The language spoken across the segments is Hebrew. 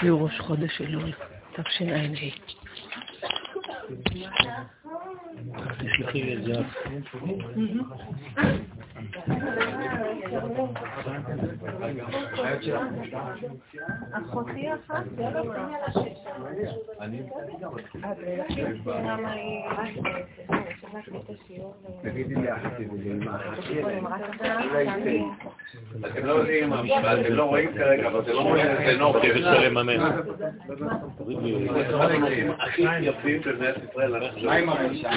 שיעור ראש חודש אלול, תשע"ה. תשלחי את זה. אחותי אחת, תגידי לי אחת, אתם לא יודעים, אתם לא רואים כרגע, אבל אתם לא רואים את זה נופי אפשר לממן. הכי יפים במדינת ישראל. מה עם הזה.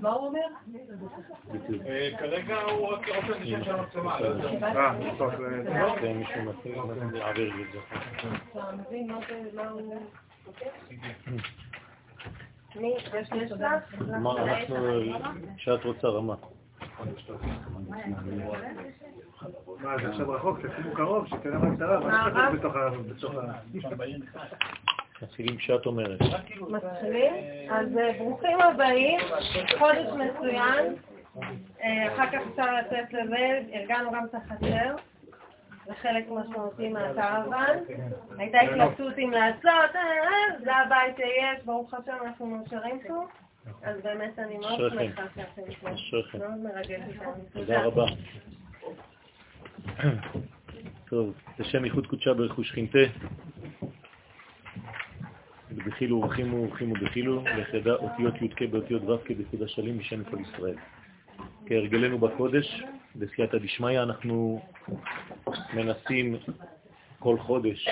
מה הוא אומר? כרגע הוא רק רוצה לשם של המצלמה. אה, אה, כן, מישהו מתאים, אנחנו נעביר את זה. אתה מבין מה זה, הוא... מה, אנחנו, שאת רוצה רמה. מה, זה עכשיו רחוק, תשימו קרוב, שתראה מה קרה, מה נכנס בתוך ה... בתוך ה... מתחילים שאת אומרת. מתחילים? אז אה, ברוכים הבאים, חודש מצוין. אה, אחר כך אפשר לצאת לליל, ארגנו גם את החצר. זה חלק משמעותי מהקרוון. הייתה התלבטות אם לעשות, אה, זה הבית שיש, ברוך השם, אנחנו מאושרים פה. אז באמת אני מאוד. שמחה שאתם פה. אשריכם. מאוד מרגש אותנו. תודה רבה. טוב, לשם ייחוד קודשה ברכוש חינתה. בדחילו ורחימו ורחימו דחילו, לחדה אותיות י"ק באותיות ו"ק בסעודה שלים בשם כל ישראל. כהרגלנו בקודש, בסייעתא דשמיא, אנחנו מנסים כל חודש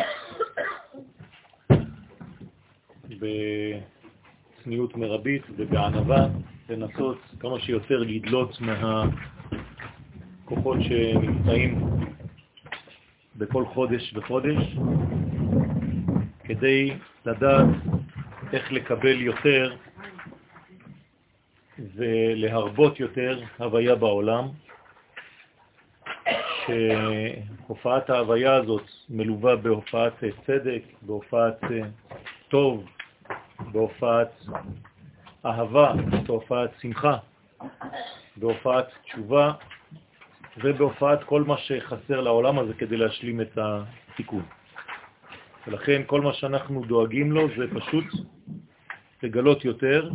בצניעות מרבית ובענווה לנסות כמה שיותר לדלות מהכוחות שנמצאים בכל חודש וחודש, כדי לדעת איך לקבל יותר ולהרבות יותר הוויה בעולם, שהופעת ההוויה הזאת מלווה בהופעת צדק, בהופעת טוב, בהופעת אהבה, בהופעת שמחה, בהופעת תשובה ובהופעת כל מה שחסר לעולם הזה כדי להשלים את התיקון. ולכן כל מה שאנחנו דואגים לו זה פשוט לגלות יותר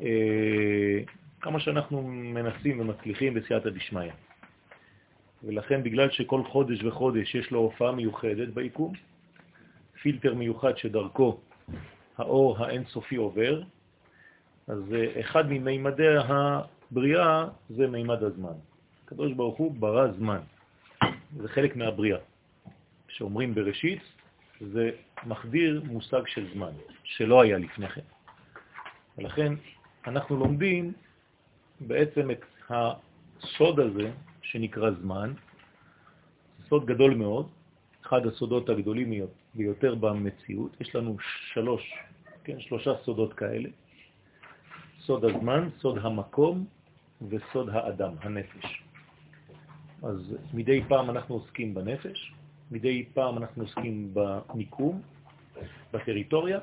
אה, כמה שאנחנו מנסים ומצליחים בסייעתא דשמיא. ולכן בגלל שכל חודש וחודש יש לו הופעה מיוחדת ביקום, פילטר מיוחד שדרכו האור האינסופי עובר, אז אה, אחד ממימדי הבריאה זה מימד הזמן. הקדוש ברוך הוא ברא זמן, זה חלק מהבריאה. כשאומרים בראשית, זה מחדיר מושג של זמן, שלא היה לפני כן. ולכן אנחנו לומדים בעצם את הסוד הזה, שנקרא זמן, סוד גדול מאוד, אחד הסודות הגדולים ביותר במציאות, יש לנו שלוש, כן, שלושה סודות כאלה, סוד הזמן, סוד המקום וסוד האדם, הנפש. אז מדי פעם אנחנו עוסקים בנפש, מדי פעם אנחנו עוסקים במיקום, בטריטוריה,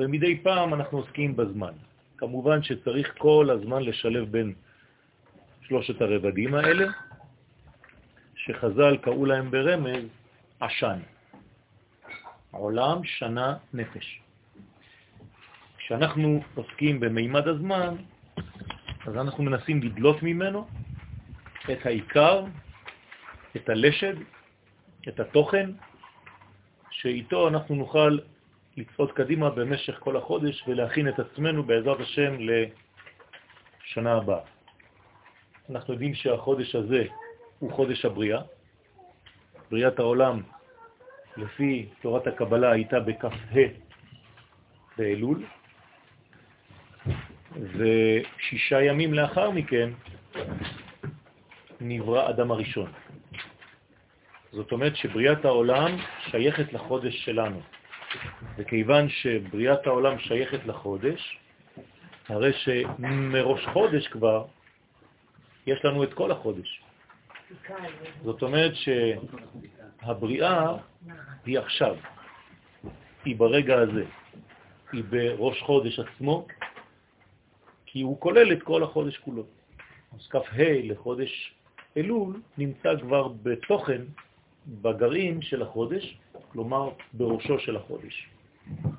ומדי פעם אנחנו עוסקים בזמן. כמובן שצריך כל הזמן לשלב בין שלושת הרבדים האלה, שחז"ל קראו להם ברמז עשן. עולם, שנה, נפש. כשאנחנו עוסקים במימד הזמן, אז אנחנו מנסים לדלות ממנו את העיקר, את הלשד, את התוכן, שאיתו אנחנו נוכל לצעוד קדימה במשך כל החודש ולהכין את עצמנו בעזרת השם לשנה הבאה. אנחנו יודעים שהחודש הזה הוא חודש הבריאה. בריאת העולם, לפי תורת הקבלה, הייתה בכ"ה באלול, ושישה ימים לאחר מכן נברא אדם הראשון. זאת אומרת שבריאת העולם שייכת לחודש שלנו. וכיוון שבריאת העולם שייכת לחודש, הרי שמראש חודש כבר יש לנו את כל החודש. זאת אומרת שהבריאה היא עכשיו, היא ברגע הזה, היא בראש חודש עצמו, כי הוא כולל את כל החודש כולו. אז כ"ה לחודש אלול נמצא כבר בתוכן, בגרעין של החודש, כלומר בראשו של החודש.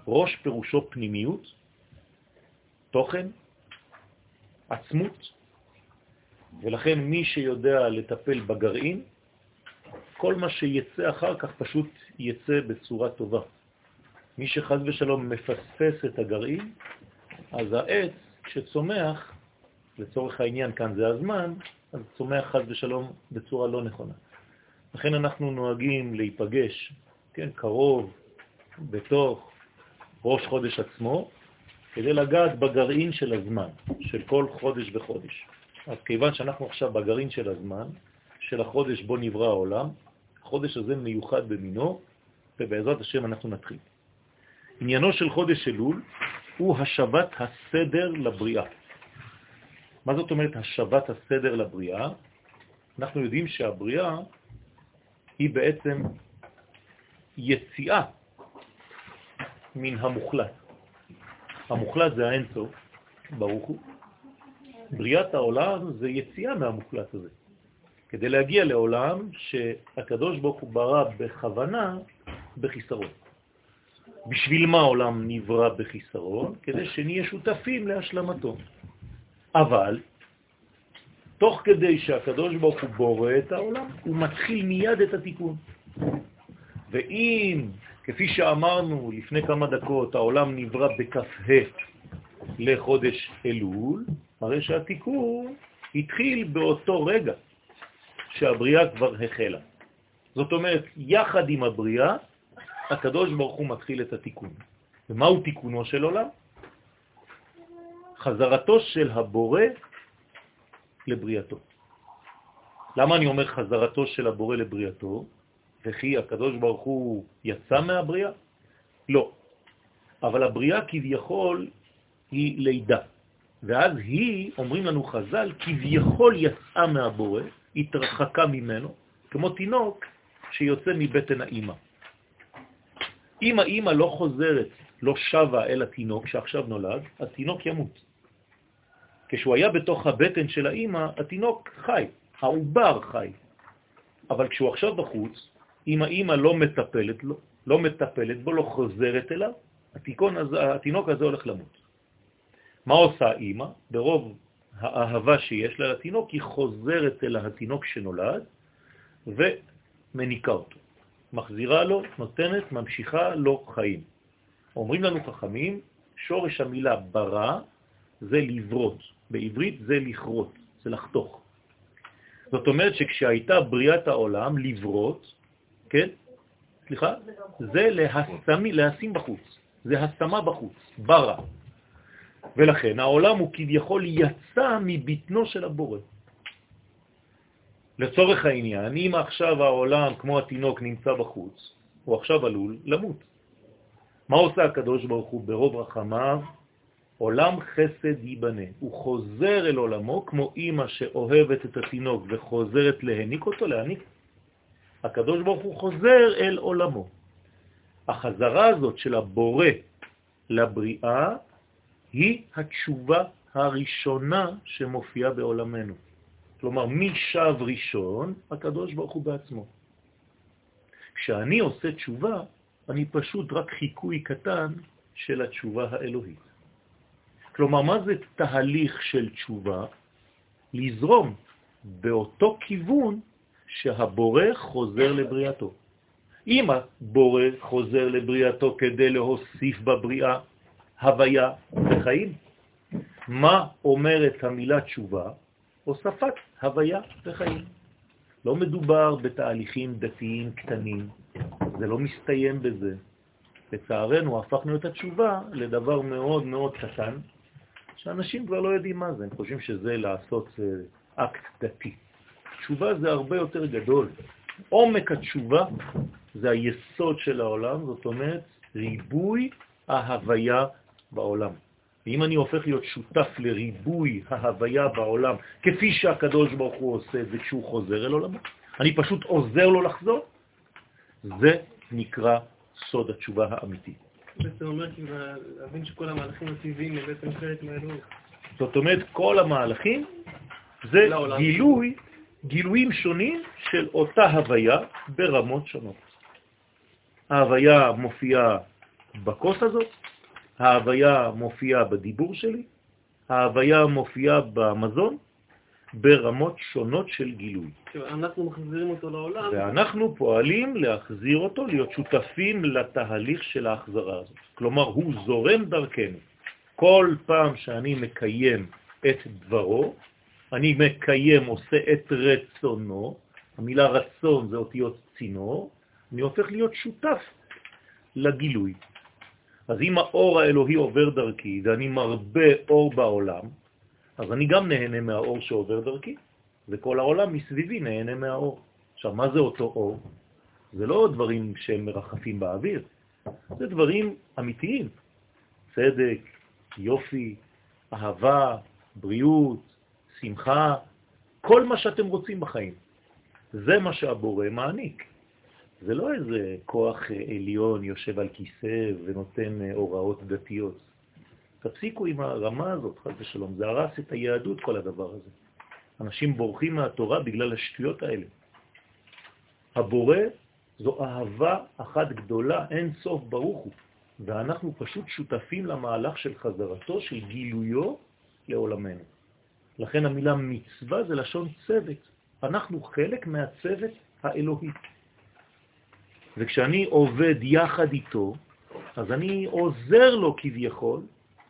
ראש פירושו פנימיות, תוכן, עצמות, ולכן מי שיודע לטפל בגרעין, כל מה שיצא אחר כך פשוט יצא בצורה טובה. מי שחז ושלום מפספס את הגרעין, אז העץ, כשצומח, לצורך העניין כאן זה הזמן, אז צומח חז ושלום בצורה לא נכונה. לכן אנחנו נוהגים להיפגש, כן, קרוב, בתוך ראש חודש עצמו, כדי לגעת בגרעין של הזמן, של כל חודש וחודש. אז כיוון שאנחנו עכשיו בגרעין של הזמן, של החודש בו נברא העולם, החודש הזה מיוחד במינו, ובעזרת השם אנחנו נתחיל. עניינו של חודש אלול הוא השבת הסדר לבריאה. מה זאת אומרת השבת הסדר לבריאה? אנחנו יודעים שהבריאה היא בעצם יציאה מן המוחלט. המוחלט זה האינסוף, ברוך הוא. בריאת העולם זה יציאה מהמוחלט הזה. כדי להגיע לעולם שהקדוש ברוך הוא ברא בכוונה בחיסרון. בשביל מה העולם נברא בחיסרון? כדי שנהיה שותפים להשלמתו. אבל, תוך כדי שהקדוש ברוך הוא בורא את העולם, הוא מתחיל מיד את התיקון. ואם, כפי שאמרנו לפני כמה דקות, העולם נברא בכ"ה לחודש אלול, הרי שהתיקון התחיל באותו רגע שהבריאה כבר החלה. זאת אומרת, יחד עם הבריאה, הקדוש ברוך הוא מתחיל את התיקון. ומהו תיקונו של עולם? חזרתו של הבורא לבריאתו. למה אני אומר חזרתו של הבורא לבריאתו? וכי הקדוש ברוך הוא יצא מהבריאה? לא. אבל הבריאה כביכול היא לידה. ואז היא, אומרים לנו חז"ל, כביכול יצאה מהבורא, התרחקה ממנו, כמו תינוק שיוצא מבטן האימא. אם האימא לא חוזרת, לא שווה אל התינוק שעכשיו נולד, התינוק ימות. כשהוא היה בתוך הבטן של האימא, התינוק חי, העובר חי. אבל כשהוא עכשיו בחוץ, אם האימא לא מטפלת, לא, לא מטפלת בו, לא חוזרת אליו, הזה, התינוק הזה הולך למות. מה עושה האימא? ברוב האהבה שיש לה לתינוק, היא חוזרת אל התינוק שנולד ומניקה אותו. מחזירה לו, נותנת, ממשיכה לו חיים. אומרים לנו חכמים, שורש המילה ברא זה לברות, בעברית זה לכרות, זה לחתוך. זאת אומרת שכשהייתה בריאת העולם, לברות, כן? סליחה? זה להשמי, להשים בחוץ, זה השמה בחוץ, ברא. ולכן העולם הוא כביכול יצא מבטנו של הבורא. לצורך העניין, אם עכשיו העולם כמו התינוק נמצא בחוץ, הוא עכשיו עלול למות. מה עושה הקדוש ברוך הוא ברוב רחמיו? עולם חסד ייבנה. הוא חוזר אל עולמו כמו אימא שאוהבת את התינוק וחוזרת להניק אותו, להניק. הקדוש ברוך הוא חוזר אל עולמו. החזרה הזאת של הבורא לבריאה היא התשובה הראשונה שמופיעה בעולמנו. כלומר, מי שב ראשון? הקדוש ברוך הוא בעצמו. כשאני עושה תשובה, אני פשוט רק חיקוי קטן של התשובה האלוהית. כלומר, מה זה תהליך של תשובה? לזרום באותו כיוון שהבורא חוזר לבריאתו. אם הבורא חוזר לבריאתו כדי להוסיף בבריאה הוויה וחיים, מה אומרת המילה תשובה? הוספת הוויה וחיים. לא מדובר בתהליכים דתיים קטנים, זה לא מסתיים בזה. לצערנו הפכנו את התשובה לדבר מאוד מאוד קטן, שאנשים כבר לא יודעים מה זה, הם חושבים שזה לעשות אה, אקט דתי. תשובה זה הרבה יותר גדול. עומק התשובה זה היסוד של העולם, זאת אומרת ריבוי ההוויה בעולם. ואם אני הופך להיות שותף לריבוי ההוויה בעולם, כפי שהקדוש ברוך הוא עושה את זה כשהוא חוזר אל עולמו, אני פשוט עוזר לו לחזור, זה נקרא סוד התשובה האמיתית. בעצם אומר כאילו להבין שכל המהלכים הטבעיים הם בעצם חלק מהאלוהות. זאת אומרת, כל המהלכים זה גילוי, גילויים שונים של אותה הוויה ברמות שונות. ההוויה מופיעה בכוס הזאת, ההוויה מופיעה בדיבור שלי, ההוויה מופיעה במזון, ברמות שונות של גילוי. אנחנו מחזירים אותו לעולם. ואנחנו פועלים להחזיר אותו, להיות שותפים לתהליך של ההחזרה הזאת. כלומר, הוא זורם דרכנו. כל פעם שאני מקיים את דברו, אני מקיים, עושה את רצונו, המילה רצון זה אותיות צינור, אני הופך להיות שותף לגילוי. אז אם האור האלוהי עובר דרכי ואני מרבה אור בעולם, אז אני גם נהנה מהאור שעובר דרכי, וכל העולם מסביבי נהנה מהאור. עכשיו, מה זה אותו אור? זה לא דברים שהם מרחפים באוויר, זה דברים אמיתיים. צדק, יופי, אהבה, בריאות, שמחה, כל מה שאתם רוצים בחיים. זה מה שהבורא מעניק. זה לא איזה כוח עליון יושב על כיסא ונותן הוראות דתיות. תפסיקו עם הרמה הזאת, חס ושלום. זה הרס את היהדות, כל הדבר הזה. אנשים בורחים מהתורה בגלל השטויות האלה. הבורא זו אהבה אחת גדולה, אין סוף ברוך הוא, ואנחנו פשוט שותפים למהלך של חזרתו, של גילויו לעולמנו. לכן המילה מצווה זה לשון צוות. אנחנו חלק מהצוות האלוהי. וכשאני עובד יחד איתו, אז אני עוזר לו כביכול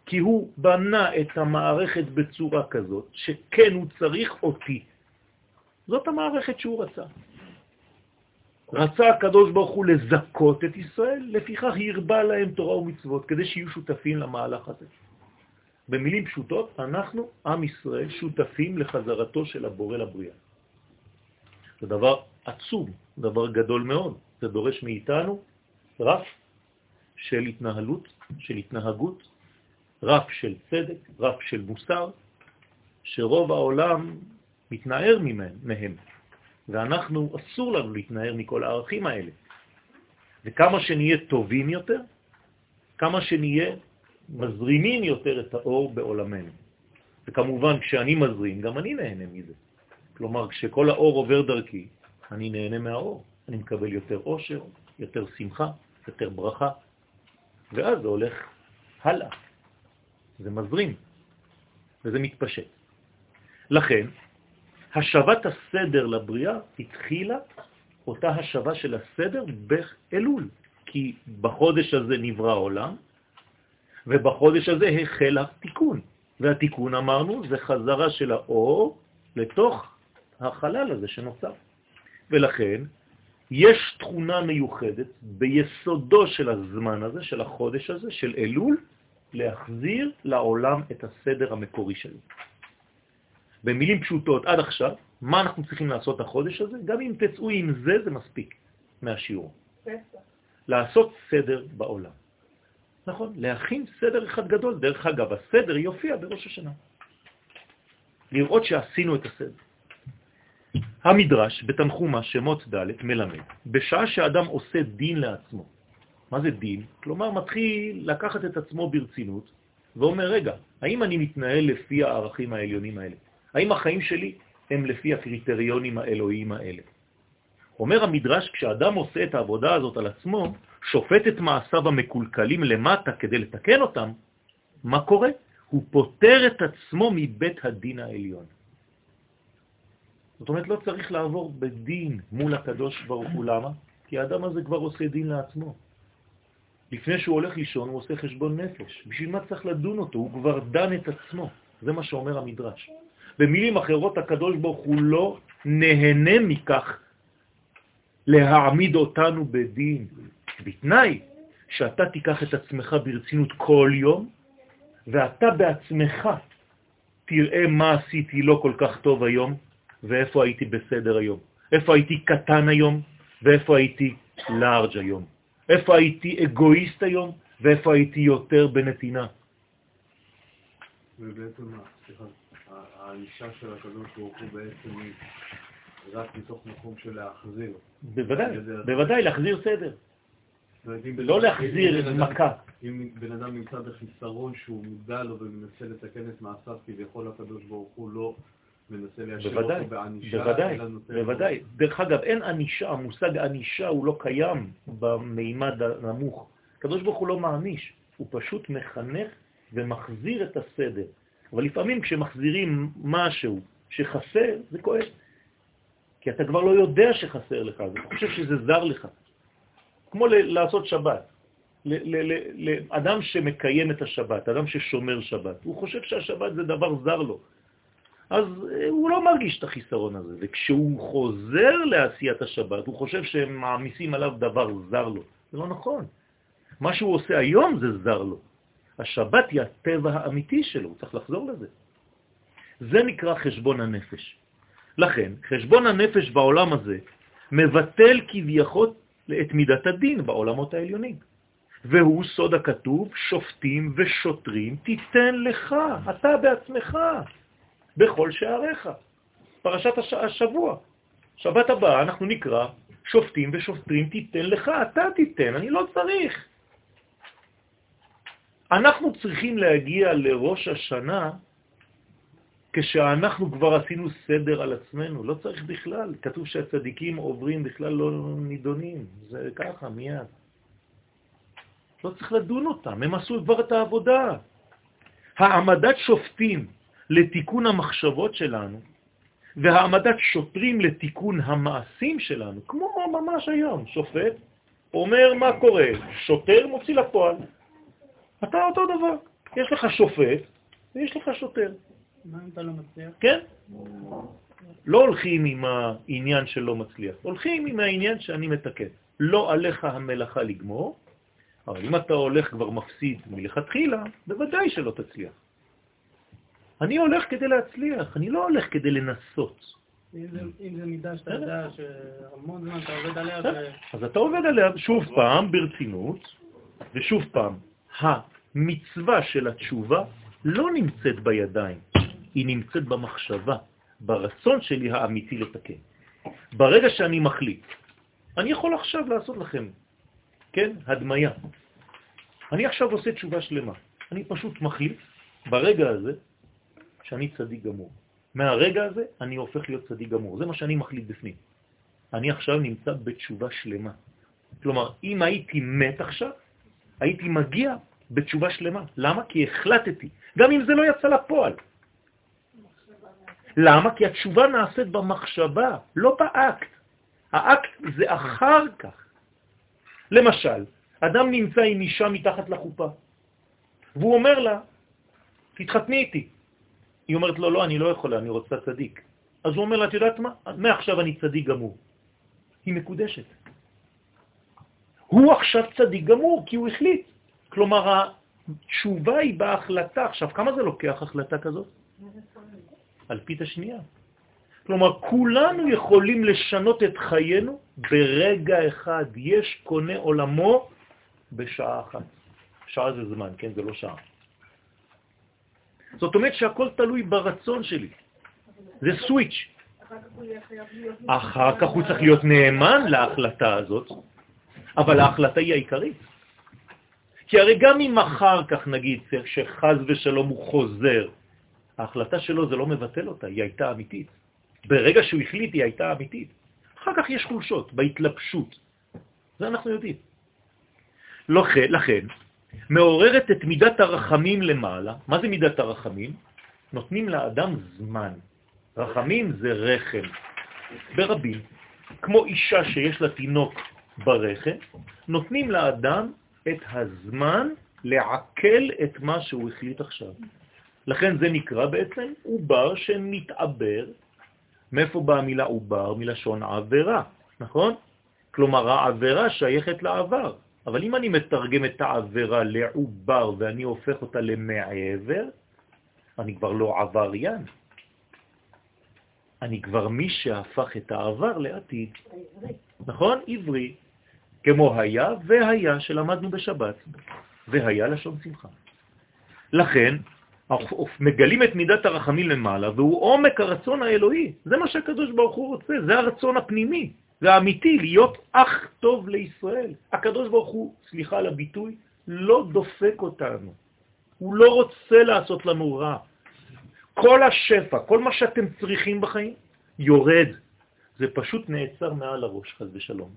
כי הוא בנה את המערכת בצורה כזאת, שכן הוא צריך אותי. זאת המערכת שהוא רצה. רצה הקדוש ברוך הוא לזכות את ישראל, לפיכך הרבה להם תורה ומצוות, כדי שיהיו שותפים למהלך הזה. במילים פשוטות, אנחנו, עם ישראל, שותפים לחזרתו של הבורא לבריאה. זה דבר עצום, דבר גדול מאוד. זה דורש מאיתנו רף של התנהלות, של התנהגות, רף של צדק, רף של מוסר, שרוב העולם מתנער מהם, ואנחנו, אסור לנו להתנער מכל הערכים האלה. וכמה שנהיה טובים יותר, כמה שנהיה מזרימים יותר את האור בעולמנו. וכמובן, כשאני מזרים, גם אני נהנה מזה. כלומר, כשכל האור עובר דרכי, אני נהנה מהאור. אני מקבל יותר אושר, יותר שמחה, יותר ברכה, ואז זה הולך הלאה. זה מזרים, וזה מתפשט. לכן, השבת הסדר לבריאה התחילה אותה השבה של הסדר באלול, כי בחודש הזה נברא העולם, ובחודש הזה החל התיקון. והתיקון, אמרנו, זה חזרה של האור לתוך החלל הזה שנוצר. ולכן, יש תכונה מיוחדת ביסודו של הזמן הזה, של החודש הזה, של אלול, להחזיר לעולם את הסדר המקורי שלו. במילים פשוטות, עד עכשיו, מה אנחנו צריכים לעשות החודש הזה? גם אם תצאו עם זה, זה מספיק מהשיעור. לעשות סדר בעולם. נכון, להכין סדר אחד גדול. דרך אגב, הסדר יופיע בראש השנה. לראות שעשינו את הסדר. המדרש בתנחומה שמות ד' מלמד, בשעה שאדם עושה דין לעצמו, מה זה דין? כלומר, מתחיל לקחת את עצמו ברצינות ואומר, רגע, האם אני מתנהל לפי הערכים העליונים האלה? האם החיים שלי הם לפי הקריטריונים האלוהיים האלה? אומר המדרש, כשאדם עושה את העבודה הזאת על עצמו, שופט את מעשיו המקולקלים למטה כדי לתקן אותם, מה קורה? הוא פותר את עצמו מבית הדין העליון. זאת אומרת, לא צריך לעבור בדין מול הקדוש ברוך הוא. למה? כי האדם הזה כבר עושה דין לעצמו. לפני שהוא הולך לישון הוא עושה חשבון נפש. בשביל מה צריך לדון אותו? הוא כבר דן את עצמו. זה מה שאומר המדרש. במילים אחרות, הקדוש ברוך הוא לא נהנה מכך להעמיד אותנו בדין, בתנאי שאתה תיקח את עצמך ברצינות כל יום, ואתה בעצמך תראה מה עשיתי לא כל כך טוב היום, ואיפה הייתי בסדר היום, איפה הייתי קטן היום, ואיפה הייתי לארג' היום. איפה הייתי אגואיסט היום, ואיפה הייתי יותר בנתינה. ובעצם, סליחה, האישה של הקדוש ברוך הוא בעצם היא רק מתוך מקום של להחזיר. בוודאי, בוודאי, להחזיר סדר. לא להחזיר מכה. אם בן אדם נמצא בחיסרון שהוא מודע לו ומנסה לתקן את מעשיו, כביכול הקדוש ברוך הוא לא מנסה בוודאי, אותו בענישה, בוודאי. דרך אגב, אין ענישה, המושג ענישה הוא לא קיים במימד הנמוך. הקדוש ברוך הוא לא מעניש, הוא פשוט מחנך ומחזיר את הסדר. אבל לפעמים כשמחזירים משהו שחסר, זה כואב. כי אתה כבר לא יודע שחסר לך, אתה חושב שזה זר לך. כמו לעשות שבת. לאדם שמקיים את השבת, אדם ששומר שבת, הוא חושב שהשבת זה דבר זר לו. אז אה, הוא לא מרגיש את החיסרון הזה, וכשהוא חוזר לעשיית השבת, הוא חושב שהם מעמיסים עליו דבר זר לו. זה לא נכון. מה שהוא עושה היום זה זר לו. השבת היא הטבע האמיתי שלו, הוא צריך לחזור לזה. זה נקרא חשבון הנפש. לכן, חשבון הנפש בעולם הזה מבטל כביכול את מידת הדין בעולמות העליונים. והוא סוד הכתוב, שופטים ושוטרים תיתן לך, אתה בעצמך, בכל שעריך. פרשת הש... השבוע. שבת הבאה אנחנו נקרא שופטים ושוטרים תיתן לך, אתה תיתן, אני לא צריך. אנחנו צריכים להגיע לראש השנה כשאנחנו כבר עשינו סדר על עצמנו, לא צריך בכלל. כתוב שהצדיקים עוברים בכלל לא נידונים, זה ככה, מיד. לא צריך לדון אותם, הם עשו כבר את העבודה. העמדת שופטים לתיקון המחשבות שלנו, והעמדת שוטרים לתיקון המעשים שלנו, כמו ממש היום, שופט אומר מה קורה, שוטר מוציא לפועל. אתה אותו דבר, יש לך שופט ויש לך שוטר. מה אם אתה לא מצליח? כן? לא הולכים עם העניין שלא מצליח, הולכים עם העניין שאני מתקן. לא עליך המלאכה לגמור, אבל אם אתה הולך כבר מפסיד מלכתחילה, בוודאי שלא תצליח. אני הולך כדי להצליח, אני לא הולך כדי לנסות. אם זה- מידה שאתה יודע שהמון זמן אתה עובד עליה, אז אתה עובד עליה שוב פעם ברצינות, ושוב פעם, המצווה של התשובה לא נמצאת בידיים, היא נמצאת במחשבה, ברצון שלי האמיתי לתקן. ברגע שאני מחליט, אני יכול עכשיו לעשות לכם, כן, הדמיה. אני עכשיו עושה תשובה שלמה. אני פשוט מחליט ברגע הזה שאני צדיק גמור. מהרגע הזה אני הופך להיות צדיק גמור. זה מה שאני מחליט בפנים. אני עכשיו נמצא בתשובה שלמה. כלומר, אם הייתי מת עכשיו, הייתי מגיע בתשובה שלמה. למה? כי החלטתי, גם אם זה לא יצא לפועל. למה? כי התשובה נעשית במחשבה, לא באקט. האקט זה אחר כך. למשל, אדם נמצא עם אישה מתחת לחופה, והוא אומר לה, תתחתני איתי. היא אומרת לו, לא, אני לא יכולה, אני רוצה צדיק. אז הוא אומר לה, את יודעת מה? מעכשיו אני צדיק גמור. היא מקודשת. הוא עכשיו צדיק גמור, כי הוא החליט. כלומר, התשובה היא בהחלטה. עכשיו, כמה זה לוקח החלטה כזאת? על פית השנייה. כלומר, כולנו יכולים לשנות את חיינו ברגע אחד. יש קונה עולמו בשעה אחת. שעה זה זמן, כן? זה לא שעה. זאת אומרת שהכל תלוי ברצון שלי. זה סוויץ'. אחר כך הוא צריך להיות נאמן להחלטה הזאת, אבל ההחלטה היא העיקרית. כי הרי גם אם אחר כך נגיד שחז ושלום הוא חוזר, ההחלטה שלו זה לא מבטל אותה, היא הייתה אמיתית. ברגע שהוא החליט היא הייתה אמיתית. אחר כך יש חולשות בהתלבשות. זה אנחנו יודעים. לכן, מעוררת את מידת הרחמים למעלה. מה זה מידת הרחמים? נותנים לאדם זמן. רחמים זה רחם. ברבים. כמו אישה שיש לה תינוק ברחם, נותנים לאדם את הזמן לעכל את מה שהוא החליט עכשיו. לכן זה נקרא בעצם עובר שמתעבר. מאיפה באה המילה עובר? מלשון עבירה, נכון? כלומר, העבירה שייכת לעבר. אבל אם אני מתרגם את העבירה לעובר ואני הופך אותה למעבר, אני כבר לא עבריין. אני כבר מי שהפך את העבר לעתיד. נכון? עברי. כמו היה והיה שלמדנו בשבת, והיה לשון שמחה. לכן, מגלים את מידת הרחמים למעלה, והוא עומק הרצון האלוהי. זה מה שהקדוש ברוך הוא רוצה, זה הרצון הפנימי והאמיתי, להיות אח טוב לישראל. הקדוש ברוך הוא, סליחה על הביטוי, לא דופק אותנו. הוא לא רוצה לעשות לנו רע. כל השפע, כל מה שאתם צריכים בחיים, יורד. זה פשוט נעצר מעל הראש, חז ושלום.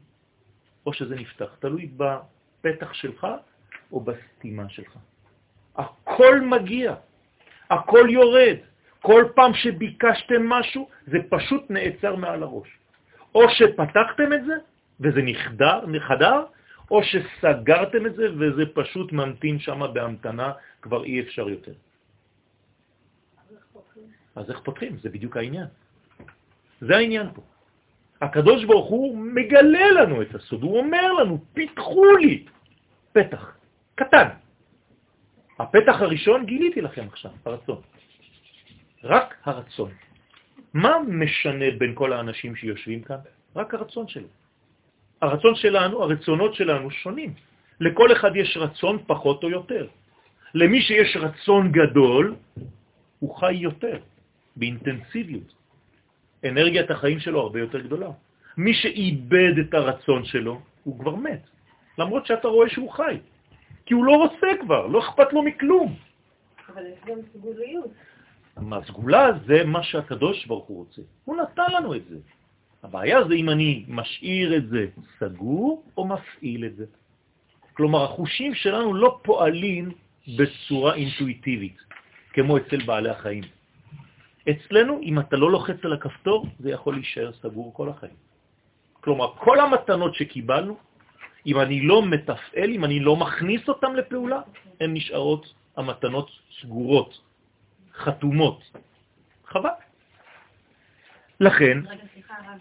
או שזה נפתח, תלוי בפתח שלך או בסתימה שלך. הכל מגיע, הכל יורד. כל פעם שביקשתם משהו, זה פשוט נעצר מעל הראש. או שפתחתם את זה, וזה נחדר, נחדר, או שסגרתם את זה, וזה פשוט ממתין שם בהמתנה, כבר אי אפשר יותר. אז איך פותחים? זה בדיוק העניין. זה העניין פה. הקדוש ברוך הוא מגלה לנו את הסוד, הוא אומר לנו, פיתחו לי פתח, קטן. הפתח הראשון גיליתי לכם עכשיו, הרצון. רק הרצון. מה משנה בין כל האנשים שיושבים כאן? רק הרצון שלו. הרצון שלנו, הרצונות שלנו שונים. לכל אחד יש רצון פחות או יותר. למי שיש רצון גדול, הוא חי יותר, באינטנסיביות. אנרגיית החיים שלו הרבה יותר גדולה. מי שאיבד את הרצון שלו, הוא כבר מת, למרות שאתה רואה שהוא חי. כי הוא לא רוצה כבר, לא אכפת לו מכלום. אבל יש גם סגוליות. מה סגולה זה מה שהקדוש ברוך הוא רוצה. הוא נתן לנו את זה. הבעיה זה אם אני משאיר את זה סגור או מפעיל את זה. כלומר, החושים שלנו לא פועלים בצורה אינטואיטיבית, כמו אצל בעלי החיים. אצלנו, אם אתה לא לוחץ על הכפתור, זה יכול להישאר סגור כל החיים. כלומר, כל המתנות שקיבלנו, אם אני לא מתפעל, אם אני לא מכניס אותן לפעולה, הן נשארות המתנות סגורות, חתומות. חבל. לכן... רגע, סליחה, הרב,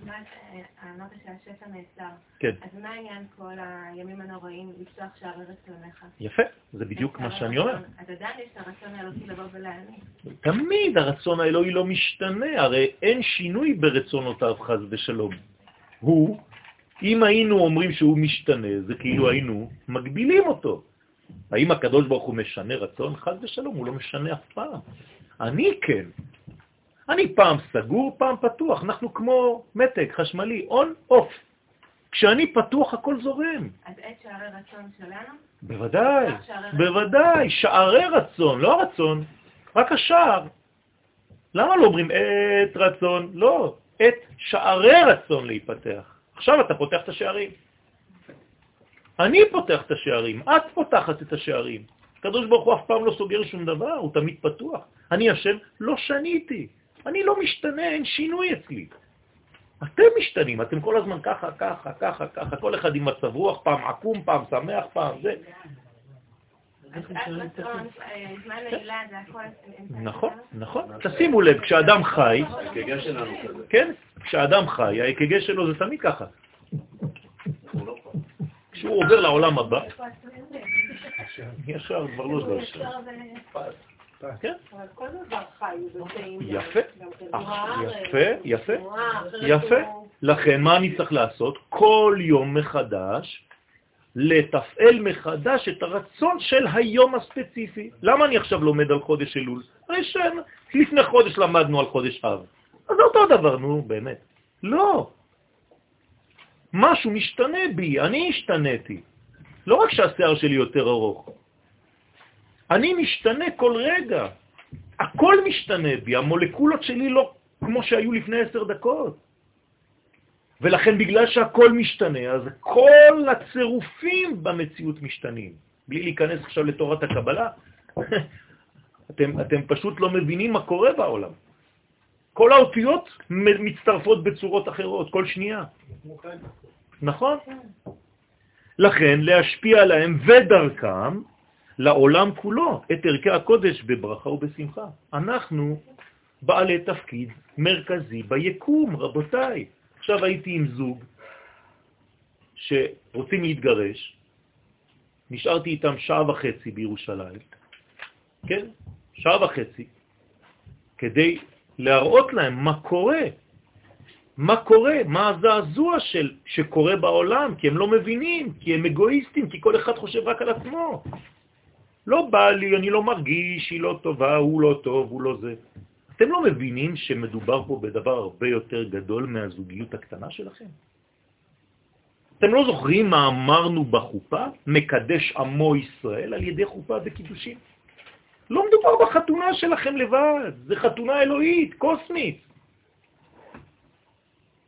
אמרת שהשפע נעצר. כן. אז מה העניין כל הימים הנוראים לפתוח שערי רצונך? יפה, זה בדיוק מה שאני אומר. אז עדיין יש את הרצון האלוקי לבוא ולהעניק. תמיד הרצון האלוהי לא משתנה, הרי אין שינוי ברצונותיו חז ושלום. הוא, אם היינו אומרים שהוא משתנה, זה כאילו היינו מגבילים אותו. האם הקדוש ברוך הוא משנה רצון? חז ושלום, הוא לא משנה אף פעם. אני כן. אני פעם סגור, פעם פתוח. אנחנו כמו מתק חשמלי, און, אוף. כשאני פתוח הכל זורם. אז עת שערי רצון שלנו? בוודאי, שערי בוודאי, שערי רצון, לא הרצון, רק השער. למה לא אומרים עת רצון? לא, עת שערי רצון להיפתח. עכשיו אתה פותח את השערים. אני פותח את השערים, את פותחת את השערים. הקדוש ברוך הוא אף פעם לא סוגר שום דבר, הוא תמיד פתוח. אני השם לא שניתי, אני לא משתנה, אין שינוי אצלי. אתם משתנים, אתם כל הזמן ככה, ככה, ככה, ככה, כל אחד עם מצב רוח, פעם עקום, פעם שמח, פעם זה. אה, הכל... נכון, נכון. תשימו לב, כשאדם חי, האק"ג שלנו כזה. כן, כשאדם חי, האק"ג שלו זה תמיד ככה. כשהוא עובר לעולם הבא, ישר כבר לא זז. כן, אבל כל דבר חי ובטעים. יפה, כדור אה. יפה, יפה, יפה. לכן מה אני צריך לעשות? כל יום מחדש, לתפעל מחדש את הרצון של היום הספציפי. למה אני עכשיו לומד על חודש אלול? הרי שלפני חודש למדנו על חודש אב. אז זה אותו דבר, נו, באמת. לא. משהו משתנה בי, אני השתניתי. לא רק שהשיער שלי יותר ארוך. אני משתנה כל רגע. הכל משתנה בי, המולקולות שלי לא כמו שהיו לפני עשר דקות. ולכן בגלל שהכל משתנה, אז כל הצירופים במציאות משתנים. בלי להיכנס עכשיו לתורת הקבלה, אתם, אתם פשוט לא מבינים מה קורה בעולם. כל האותיות מצטרפות בצורות אחרות, כל שנייה. נכון? לכן להשפיע עליהם ודרכם לעולם כולו את ערכי הקודש בברכה ובשמחה. אנחנו בעלי תפקיד מרכזי ביקום, רבותיי. עכשיו הייתי עם זוג שרוצים להתגרש, נשארתי איתם שעה וחצי בירושלים, כן? שעה וחצי, כדי להראות להם מה קורה, מה קורה, מה הזעזוע של, שקורה בעולם, כי הם לא מבינים, כי הם אגואיסטים, כי כל אחד חושב רק על עצמו. לא בא לי, אני לא מרגיש, היא לא טובה, הוא לא טוב, הוא לא זה. אתם לא מבינים שמדובר פה בדבר הרבה יותר גדול מהזוגיות הקטנה שלכם? אתם לא זוכרים מה אמרנו בחופה? מקדש עמו ישראל על ידי חופה וקידושים. לא מדובר בחתונה שלכם לבד, זה חתונה אלוהית, קוסמית.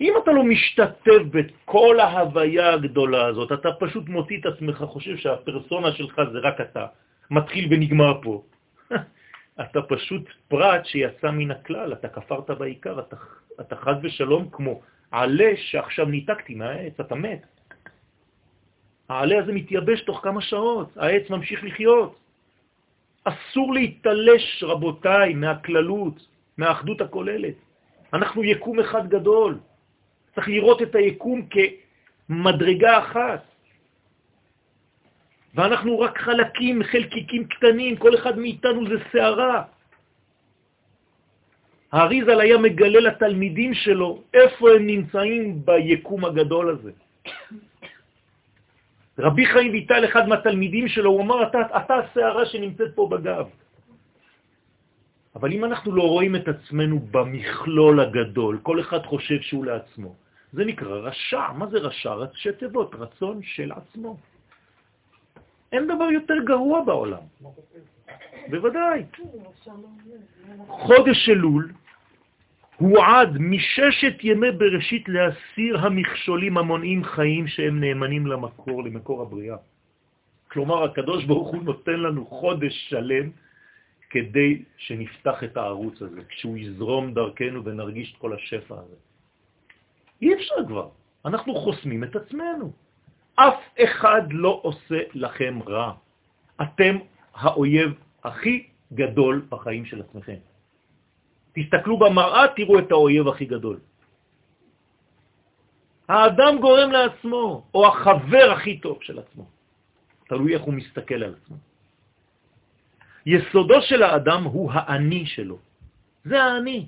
אם אתה לא משתתף בכל ההוויה הגדולה הזאת, אתה פשוט מוציא את עצמך, חושב שהפרסונה שלך זה רק אתה, מתחיל ונגמר פה. אתה פשוט פרט שיצא מן הכלל, אתה כפרת בעיקר, אתה, אתה חד ושלום כמו עלה שעכשיו ניתקתי מהעץ, אתה מת. העלה הזה מתייבש תוך כמה שעות, העץ ממשיך לחיות. אסור להתלש, רבותיי, מהכללות, מהאחדות הכוללת. אנחנו יקום אחד גדול. צריך לראות את היקום כמדרגה אחת. ואנחנו רק חלקים, חלקיקים קטנים, כל אחד מאיתנו זה שערה. האריזל היה מגלה לתלמידים שלו איפה הם נמצאים ביקום הגדול הזה. רבי חיים ויטל, אחד מהתלמידים שלו, הוא אמר, אתה, אתה השערה שנמצאת פה בגב. אבל אם אנחנו לא רואים את עצמנו במכלול הגדול, כל אחד חושב שהוא לעצמו, זה נקרא רשע. מה זה רשע? ראשי תיבות, רצון של עצמו. אין דבר יותר גרוע בעולם. בוודאי. חודש אלול הוא עד מששת ימי בראשית להסיר המכשולים המונעים חיים שהם נאמנים למקור, למקור הבריאה. כלומר, הקדוש ברוך הוא נותן לנו חודש שלם כדי שנפתח את הערוץ הזה, כשהוא יזרום דרכנו ונרגיש את כל השפע הזה. אי אפשר כבר, אנחנו חוסמים את עצמנו. אף אחד לא עושה לכם רע. אתם האויב הכי גדול בחיים של עצמכם. תסתכלו במראה, תראו את האויב הכי גדול. האדם גורם לעצמו, או החבר הכי טוב של עצמו. תלוי איך הוא מסתכל על עצמו. יסודו של האדם הוא האני שלו. זה האני.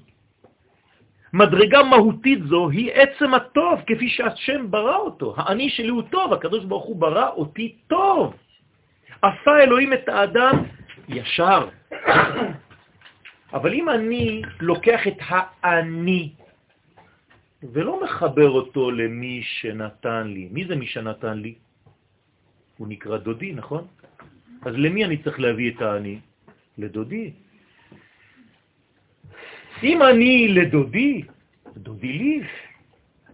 מדרגה מהותית זו היא עצם הטוב, כפי שהשם ברא אותו. האני שלי הוא טוב, הקדוש ברוך הוא ברא אותי טוב. עשה אלוהים את האדם ישר. אבל אם אני לוקח את האני ולא מחבר אותו למי שנתן לי, מי זה מי שנתן לי? הוא נקרא דודי, נכון? אז למי אני צריך להביא את האני? לדודי. אם אני לדודי, דודי לי.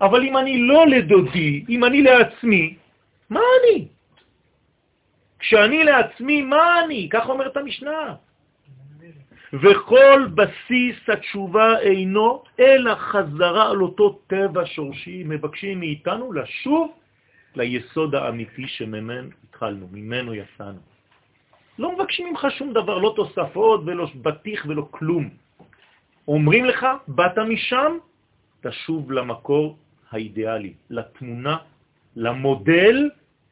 אבל אם אני לא לדודי, אם אני לעצמי, מה אני? כשאני לעצמי, מה אני? כך אומרת המשנה. וכל בסיס התשובה אינו אלא חזרה על אותו טבע שורשי, מבקשים מאיתנו לשוב ליסוד האמיתי שממנו התחלנו, ממנו יצאנו. לא מבקשים ממך שום דבר, לא תוספות ולא בטיח ולא כלום. אומרים לך, באת משם, תשוב למקור האידיאלי, לתמונה, למודל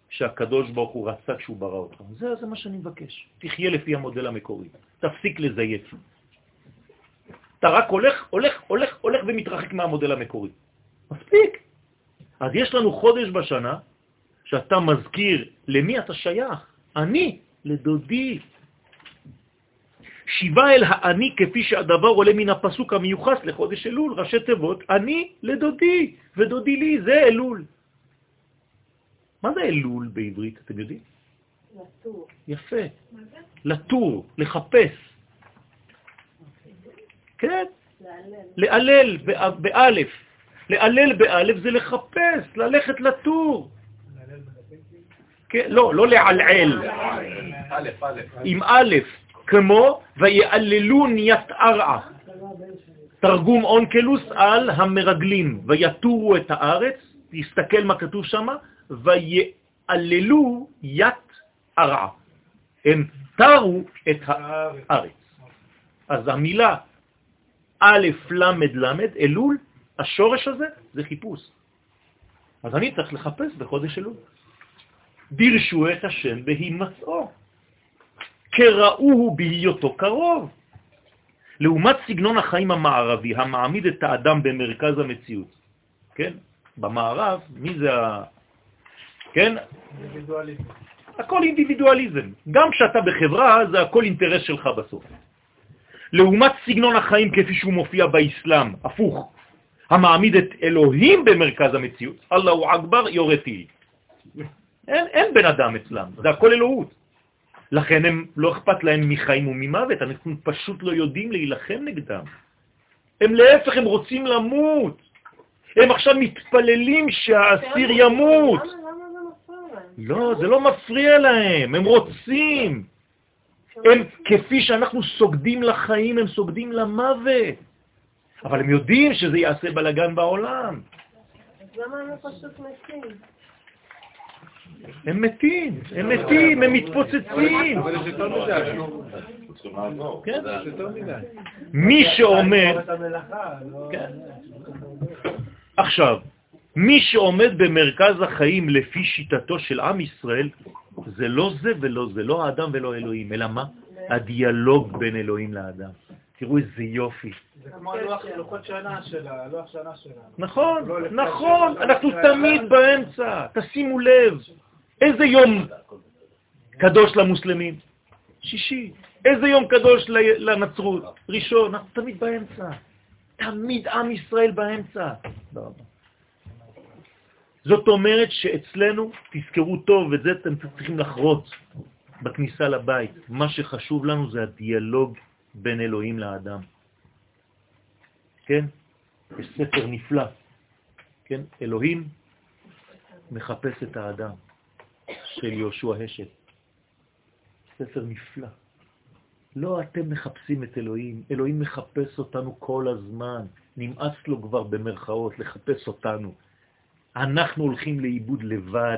שהקדוש ברוך הוא רצה כשהוא ברא אותך. זה, זה מה שאני מבקש. תחיה לפי המודל המקורי. תפסיק לזייף. אתה רק הולך, הולך, הולך, הולך ומתרחק מהמודל המקורי. מספיק. אז יש לנו חודש בשנה שאתה מזכיר למי אתה שייך. אני, לדודי. שיבה אל האני כפי שהדבר עולה מן הפסוק המיוחס לחודש אלול, ראשי תיבות, אני לדודי, ודודי לי, זה אלול. מה זה אלול בעברית, אתם יודעים? לטור. יפה. לטור, לחפש. כן? לעלל באלף. לעלל באלף זה לחפש, ללכת לטור. כן, לא, לא לעלעל. עם א', כמו ויעללון יתערעה. תרגום אונקלוס על המרגלים, ויתורו את הארץ, תסתכל מה כתוב שם, ויעללו ית ערעה. הם תרו את הארץ. אז המילה א' למד למד, אלול, השורש הזה זה חיפוש. אז אני צריך לחפש בחודש אלול. דירשו את השם בהימצאו, כראוהו בהיותו קרוב. לעומת סגנון החיים המערבי, המעמיד את האדם במרכז המציאות. כן? במערב, מי זה ה... כן? אינדיבידואליזם. הכל אינדיבידואליזם. גם כשאתה בחברה, זה הכל אינטרס שלך בסוף. לעומת סגנון החיים כפי שהוא מופיע באסלאם, הפוך, המעמיד את אלוהים במרכז המציאות, אללהו אכבר יורה טיל. אין, אין בן אדם אצלם, זה הכל אלוהות. לכן הם לא אכפת להם מחיים וממוות, אנחנו פשוט לא יודעים להילחם נגדם. הם להפך, הם רוצים למות. הם עכשיו מתפללים שהאסיר ימות. לא, זה לא מפריע להם, הם רוצים. הם, כפי שאנחנו סוגדים לחיים, הם סוגדים למוות. אבל הם יודעים שזה יעשה בלגן בעולם. אז למה הם פשוט מתים? הם מתים, הם מתים, הם מתפוצצים. כן. מדי. מי שעומד, לא... כן. עכשיו, מי שעומד במרכז החיים לפי שיטתו של עם ישראל, זה לא זה ולא זה, לא האדם ולא אלוהים, אלא מה? הדיאלוג בין אלוהים לאדם. תראו איזה יופי. זה כמו לוח לוחות שנה שלה, לוח שנה שלה. נכון, נכון, אנחנו תמיד באמצע, תשימו לב. איזה יום קדוש למוסלמים? שישי. איזה יום קדוש לנצרות? ראשון. אנחנו תמיד באמצע. תמיד עם ישראל באמצע. זאת אומרת שאצלנו, תזכרו טוב, ואת זה אתם צריכים לחרוץ בכניסה לבית, מה שחשוב לנו זה הדיאלוג בין אלוהים לאדם. כן? יש ספר נפלא, כן? אלוהים מחפש את האדם, של יהושע השת. ספר נפלא. לא אתם מחפשים את אלוהים, אלוהים מחפש אותנו כל הזמן. נמאס לו כבר במרכאות לחפש אותנו. אנחנו הולכים לאיבוד לבד.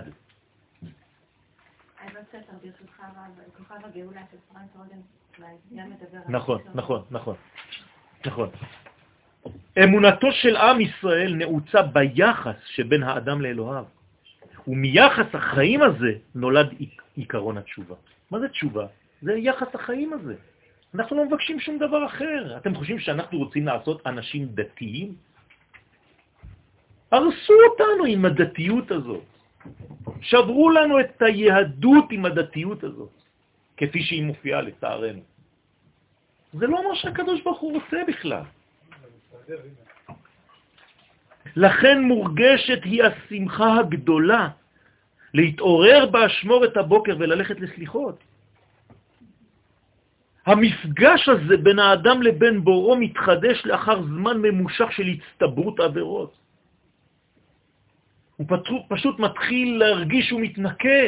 נכון. נכון, נכון, נכון. אמונתו של עם ישראל נעוצה ביחס שבין האדם לאלוהיו, ומיחס החיים הזה נולד עיק- עיקרון התשובה. מה זה תשובה? זה יחס החיים הזה. אנחנו לא מבקשים שום דבר אחר. אתם חושבים שאנחנו רוצים לעשות אנשים דתיים? הרסו אותנו עם הדתיות הזאת. שברו לנו את היהדות עם הדתיות הזאת, כפי שהיא מופיעה לצערנו. זה לא מה שהקדוש ברוך הוא רוצה בכלל. לכן מורגשת היא השמחה הגדולה להתעורר באשמור את הבוקר וללכת לסליחות. המפגש הזה בין האדם לבין בוראו מתחדש לאחר זמן ממושך של הצטברות עבירות. הוא פשוט, פשוט מתחיל להרגיש שהוא מתנקה.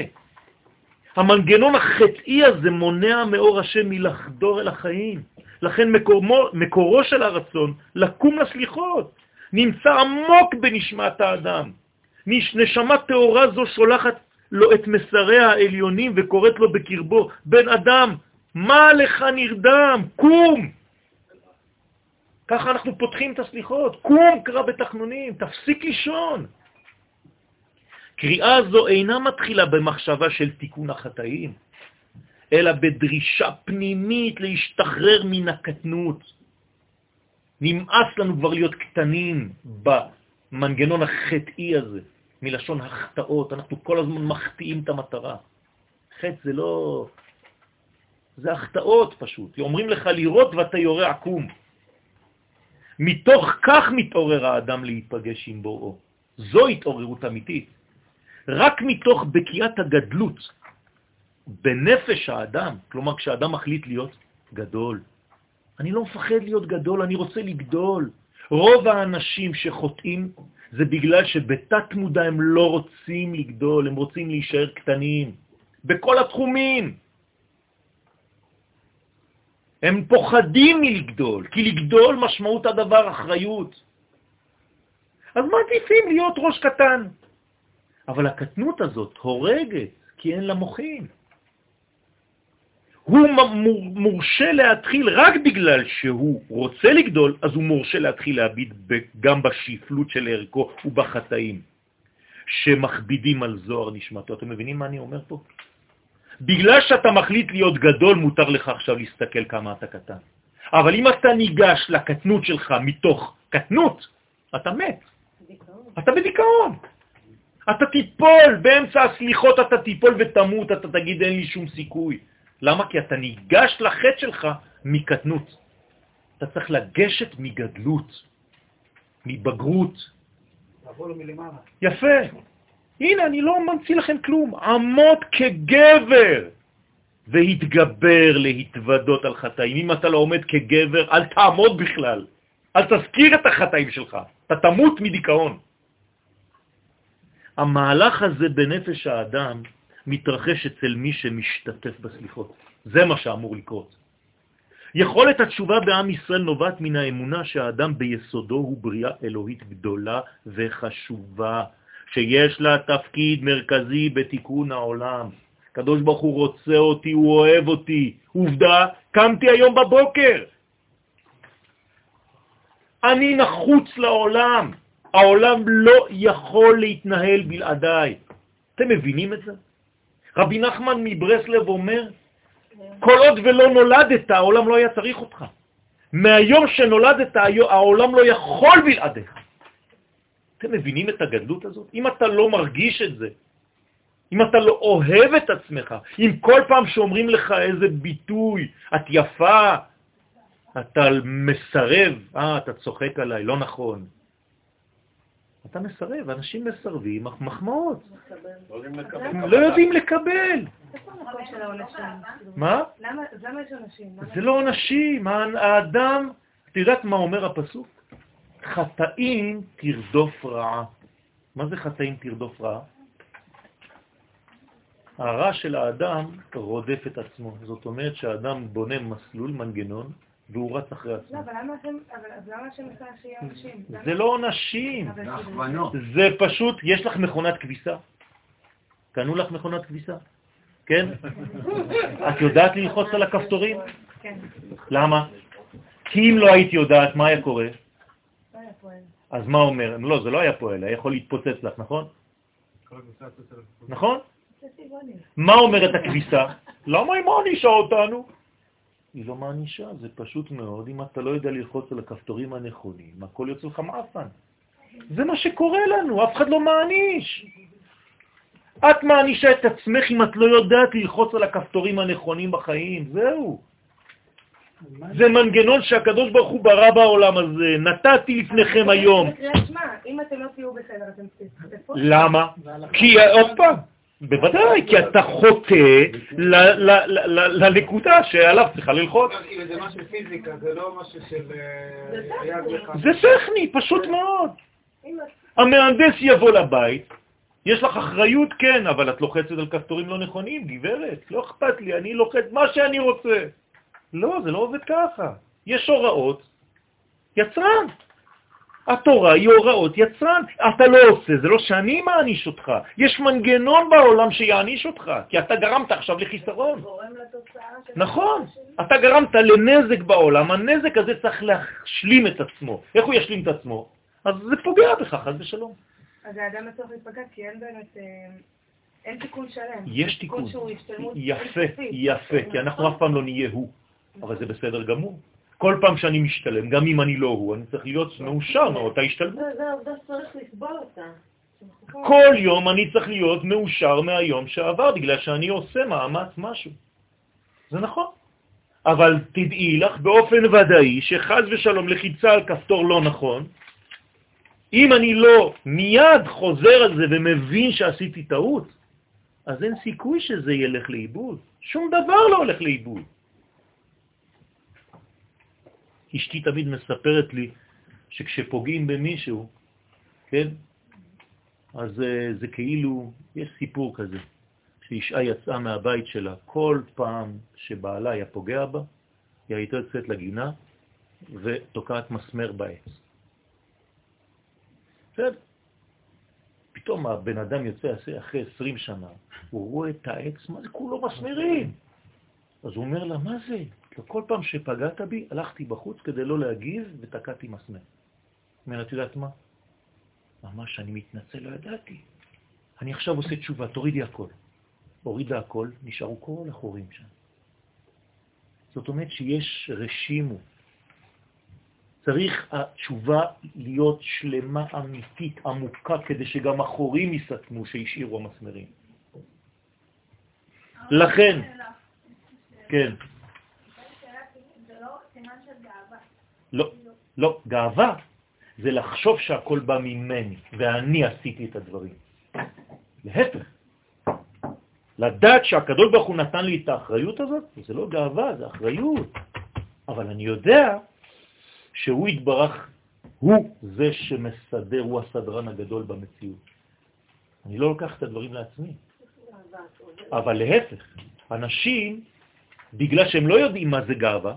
המנגנון החטאי הזה מונע מאור השם מלחדור אל החיים. לכן מקורו, מקורו של הרצון לקום לסליחות נמצא עמוק בנשמת האדם. נש- נשמה תאורה זו שולחת לו את מסריה העליונים וקוראת לו בקרבו, בן אדם, מה לך נרדם? קום! ככה אנחנו פותחים את הסליחות. קום, קרא בתחנונים, תפסיק לישון. קריאה זו אינה מתחילה במחשבה של תיקון החטאים, אלא בדרישה פנימית להשתחרר מן הקטנות. נמאס לנו כבר להיות קטנים במנגנון החטאי הזה, מלשון החטאות. אנחנו כל הזמן מחטיאים את המטרה. חטא זה לא... זה החטאות פשוט. אומרים לך לראות ואתה יורה עקום. מתוך כך מתעורר האדם להיפגש עם בוראו. זו התעוררות אמיתית. רק מתוך בקיעת הגדלות בנפש האדם, כלומר כשאדם מחליט להיות גדול. אני לא מפחד להיות גדול, אני רוצה לגדול. רוב האנשים שחוטאים זה בגלל שבתת מודע הם לא רוצים לגדול, הם רוצים להישאר קטנים, בכל התחומים. הם פוחדים מלגדול, כי לגדול משמעות הדבר אחריות. אז מעדיפים להיות ראש קטן. אבל הקטנות הזאת הורגת, כי אין לה מוחים. הוא מורשה להתחיל רק בגלל שהוא רוצה לגדול, אז הוא מורשה להתחיל להביט גם בשפלות של ערכו ובחטאים שמכבידים על זוהר נשמתו. אתם מבינים מה אני אומר פה? בגלל שאתה מחליט להיות גדול, מותר לך עכשיו להסתכל כמה אתה קטן. אבל אם אתה ניגש לקטנות שלך מתוך קטנות, אתה מת. אתה בדיכאון. אתה תיפול, באמצע הסליחות אתה תיפול ותמות, אתה תגיד אין לי שום סיכוי. למה? כי אתה ניגש לחטא שלך מקטנות. אתה צריך לגשת מגדלות, מבגרות. יפה. הנה, אני לא ממציא לכם כלום. עמוד כגבר. והתגבר להתוודות על חטאים. אם אתה לא עומד כגבר, אל תעמוד בכלל. אל תזכיר את החטאים שלך. אתה תמות מדיכאון. המהלך הזה בנפש האדם מתרחש אצל מי שמשתתף בסליחות. זה מה שאמור לקרות. יכולת התשובה בעם ישראל נובעת מן האמונה שהאדם ביסודו הוא בריאה אלוהית גדולה וחשובה, שיש לה תפקיד מרכזי בתיקון העולם. הקדוש ברוך הוא רוצה אותי, הוא אוהב אותי. עובדה, קמתי היום בבוקר. אני נחוץ לעולם. העולם לא יכול להתנהל בלעדיי. אתם מבינים את זה? רבי נחמן מברסלב אומר, כל עוד ולא נולדת, העולם לא היה צריך אותך. מהיום שנולדת, העולם לא יכול בלעדיך. אתם מבינים את הגדלות הזאת? אם אתה לא מרגיש את זה, אם אתה לא אוהב את עצמך, אם כל פעם שאומרים לך איזה ביטוי, את יפה, אתה מסרב, אה, אתה צוחק עליי, לא נכון. אתה מסרב, אנשים מסרבים מחמאות. לא יודעים לקבל. מה? למה יש אנשים? זה לא אנשים, האדם, את יודעת מה אומר הפסוק? חטאים תרדוף רעה. מה זה חטאים תרדוף רעה? הרע של האדם רודף את עצמו. זאת אומרת שהאדם בונה מסלול, מנגנון, והוא רץ אחרי עצמו. לא, אבל למה השם עשה שיהיה עונשים? זה לא עונשים. זה פשוט, יש לך מכונת כביסה. קנו לך מכונת כביסה? כן? את יודעת ללחוץ על הכפתורים? כן. למה? כי אם לא היית יודעת, מה היה קורה? לא היה פועל. אז מה אומר? לא, זה לא היה פועל, היה יכול להתפוצץ לך, נכון? נכון? מה אומרת הכביסה? למה היא מענישה אותנו? היא לא מענישה, זה פשוט מאוד, אם אתה לא יודע ללחוץ על הכפתורים הנכונים, הכל יוצא לך מאפן. זה מה שקורה לנו, אף אחד לא מעניש. את מענישה את עצמך אם את לא יודעת ללחוץ על הכפתורים הנכונים בחיים, זהו. זה מנגנון שהקדוש ברוך הוא ברא בעולם הזה, נתתי לפניכם היום. אם אתם לא תהיו בסדר, אתם תצטרפו? למה? כי עוד פעם, בוודאי, כי אתה חוטא לנקודה שעליו צריכה ללחוץ. זה משהו פיזיקה, זה לא משהו של... אה, זה טכני, פשוט מאוד. המהנדס יבוא לבית, יש לך אחריות, כן, אבל את לוחצת על כפתורים לא נכונים, גברת, לא אכפת לי, אני לוחץ מה שאני רוצה. לא, זה לא עובד ככה. יש הוראות, יצרן. התורה היא הוראות יצרן. אתה לא עושה, זה לא שאני מעניש אותך. יש מנגנון בעולם שיעניש אותך, כי אתה גרמת עכשיו לחיסרון. נכון, אתה גרמת לנזק בעולם, הנזק הזה צריך להשלים את עצמו. איך הוא ישלים את עצמו? אז זה פוגע בך, חס ושלום. אז האדם צריך להתפגע, כי אין באמת... אה, אין תיקון שלם. יש תיקון. יפה, יפה, כי אנחנו אף פעם לא נהיה הוא, אבל זה בסדר גמור. כל פעם שאני משתלם, גם אם אני לא הוא, אני צריך להיות מאושר מאותה השתלמות. זה העובדה שצריך לסבול אותה. כל יום אני צריך להיות מאושר מהיום שעבר, בגלל שאני עושה מאמץ משהו. זה נכון. אבל תדעי לך באופן ודאי שחז ושלום לחיצה על כפתור לא נכון, אם אני לא מיד חוזר על זה ומבין שעשיתי טעות, אז אין סיכוי שזה ילך לאיבוד. שום דבר לא הולך לאיבוד. אשתי תמיד מספרת לי שכשפוגעים במישהו, כן, אז uh, זה כאילו, יש סיפור כזה, שאישה יצאה מהבית שלה, כל פעם שבעלה היה פוגע בה, היא הייתה יוצאת לגינה ותוקעת מסמר בעץ. בסדר. פתאום הבן אדם יוצא אחרי 20 שנה, הוא רואה את העץ, מה זה כולו מסמרים? אז הוא אומר לה, מה זה? כל פעם שפגעת בי, הלכתי בחוץ כדי לא להגיב ותקעתי מסמר. אומר, את יודעת מה? ממש, אני מתנצל, לא ידעתי. אני עכשיו עושה תשובה, תורידי הכל. הורידה הכל, נשארו כל החורים שם. זאת אומרת שיש רשימו. צריך התשובה להיות שלמה, אמיתית, עמוקה, כדי שגם החורים יסתמו שהשאירו המסמרים. לכן, כן. לא, לא, גאווה זה לחשוב שהכל בא ממני, ואני עשיתי את הדברים. להפך, לדעת שהקדוש ברוך הוא נתן לי את האחריות הזאת, זה לא גאווה, זה אחריות. אבל אני יודע שהוא התברך, הוא זה שמסדר, הוא הסדרן הגדול במציאות. אני לא לוקח את הדברים לעצמי. אבל להפך, אנשים, בגלל שהם לא יודעים מה זה גאווה,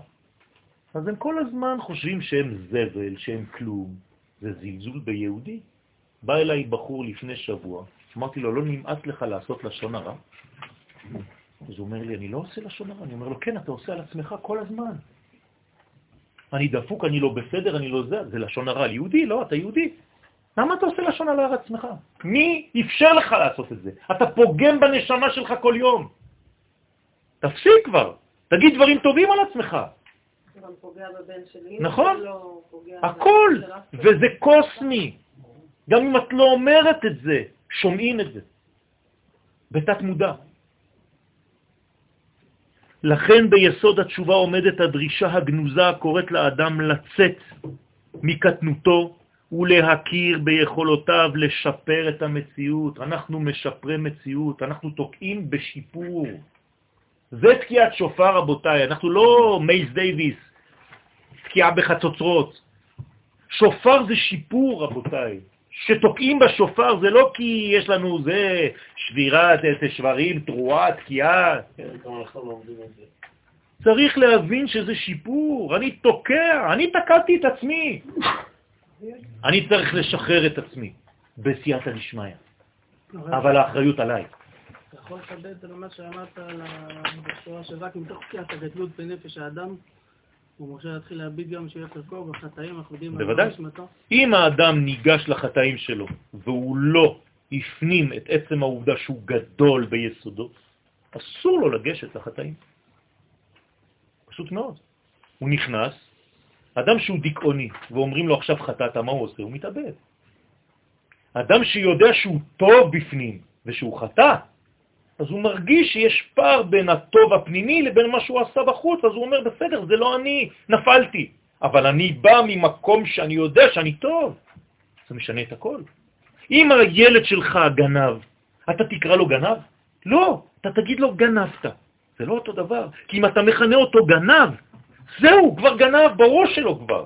אז הם כל הזמן חושבים שהם זבל, שהם כלום. זה זלזול ביהודי. בא אליי בחור לפני שבוע, אמרתי לו, לא נמאס לך לעשות לשון הרע? אז הוא אומר לי, אני לא עושה לשון הרע. אני אומר לו, כן, אתה עושה על עצמך כל הזמן. אני דפוק, אני לא בסדר, אני לא זה, זה לשון הרע על יהודי, לא, אתה יהודי. למה אתה עושה לשון הרע על עצמך? מי אפשר לך לעשות את זה? אתה פוגם בנשמה שלך כל יום. תפסיק כבר, תגיד דברים טובים על עצמך. גם פוגע בבן שלי. נכון, לא הכל. וזה קוסמי. גם אם את לא אומרת את זה, שומעים את זה. בתת מודע. לכן ביסוד התשובה עומדת הדרישה הגנוזה הקוראת לאדם לצאת מקטנותו ולהכיר ביכולותיו לשפר את המציאות. אנחנו משפרי מציאות, אנחנו תוקעים בשיפור. זה תקיעת שופר, רבותיי, אנחנו לא מייס דייוויס, תקיעה בחצוצרות. שופר זה שיפור, רבותיי. שתוקעים בשופר זה לא כי יש לנו זה שבירת איזה שברים, תרועה, תקיעה. צריך להבין שזה שיפור. אני תוקע, אני תקעתי את עצמי. אני צריך לשחרר את עצמי בסייעתא דשמיא, אבל האחריות עליי. יכול לחדד את מה שאמרת על ה- בצורה שרק מתוך תקיעת הגדלות בנפש האדם, הוא משה להתחיל להביט גם שיהיה חלקו בחטאים, על בוודאי. אם האדם ניגש לחטאים שלו והוא לא הפנים את עצם העובדה שהוא גדול ביסודו, אסור לו לגשת לחטאים. פשוט מאוד. הוא נכנס, אדם שהוא דיכאוני ואומרים לו עכשיו חטאת, מה הוא עושה? הוא מתאבד. אדם שיודע שהוא טוב בפנים ושהוא חטא, אז הוא מרגיש שיש פער בין הטוב הפנימי לבין מה שהוא עשה בחוץ, אז הוא אומר, בסדר, זה לא אני, נפלתי, אבל אני בא ממקום שאני יודע שאני טוב. זה משנה את הכל. אם הילד שלך גנב, אתה תקרא לו גנב? לא, אתה תגיד לו גנבת. זה לא אותו דבר, כי אם אתה מכנה אותו גנב, זהו, כבר גנב בראש שלו כבר.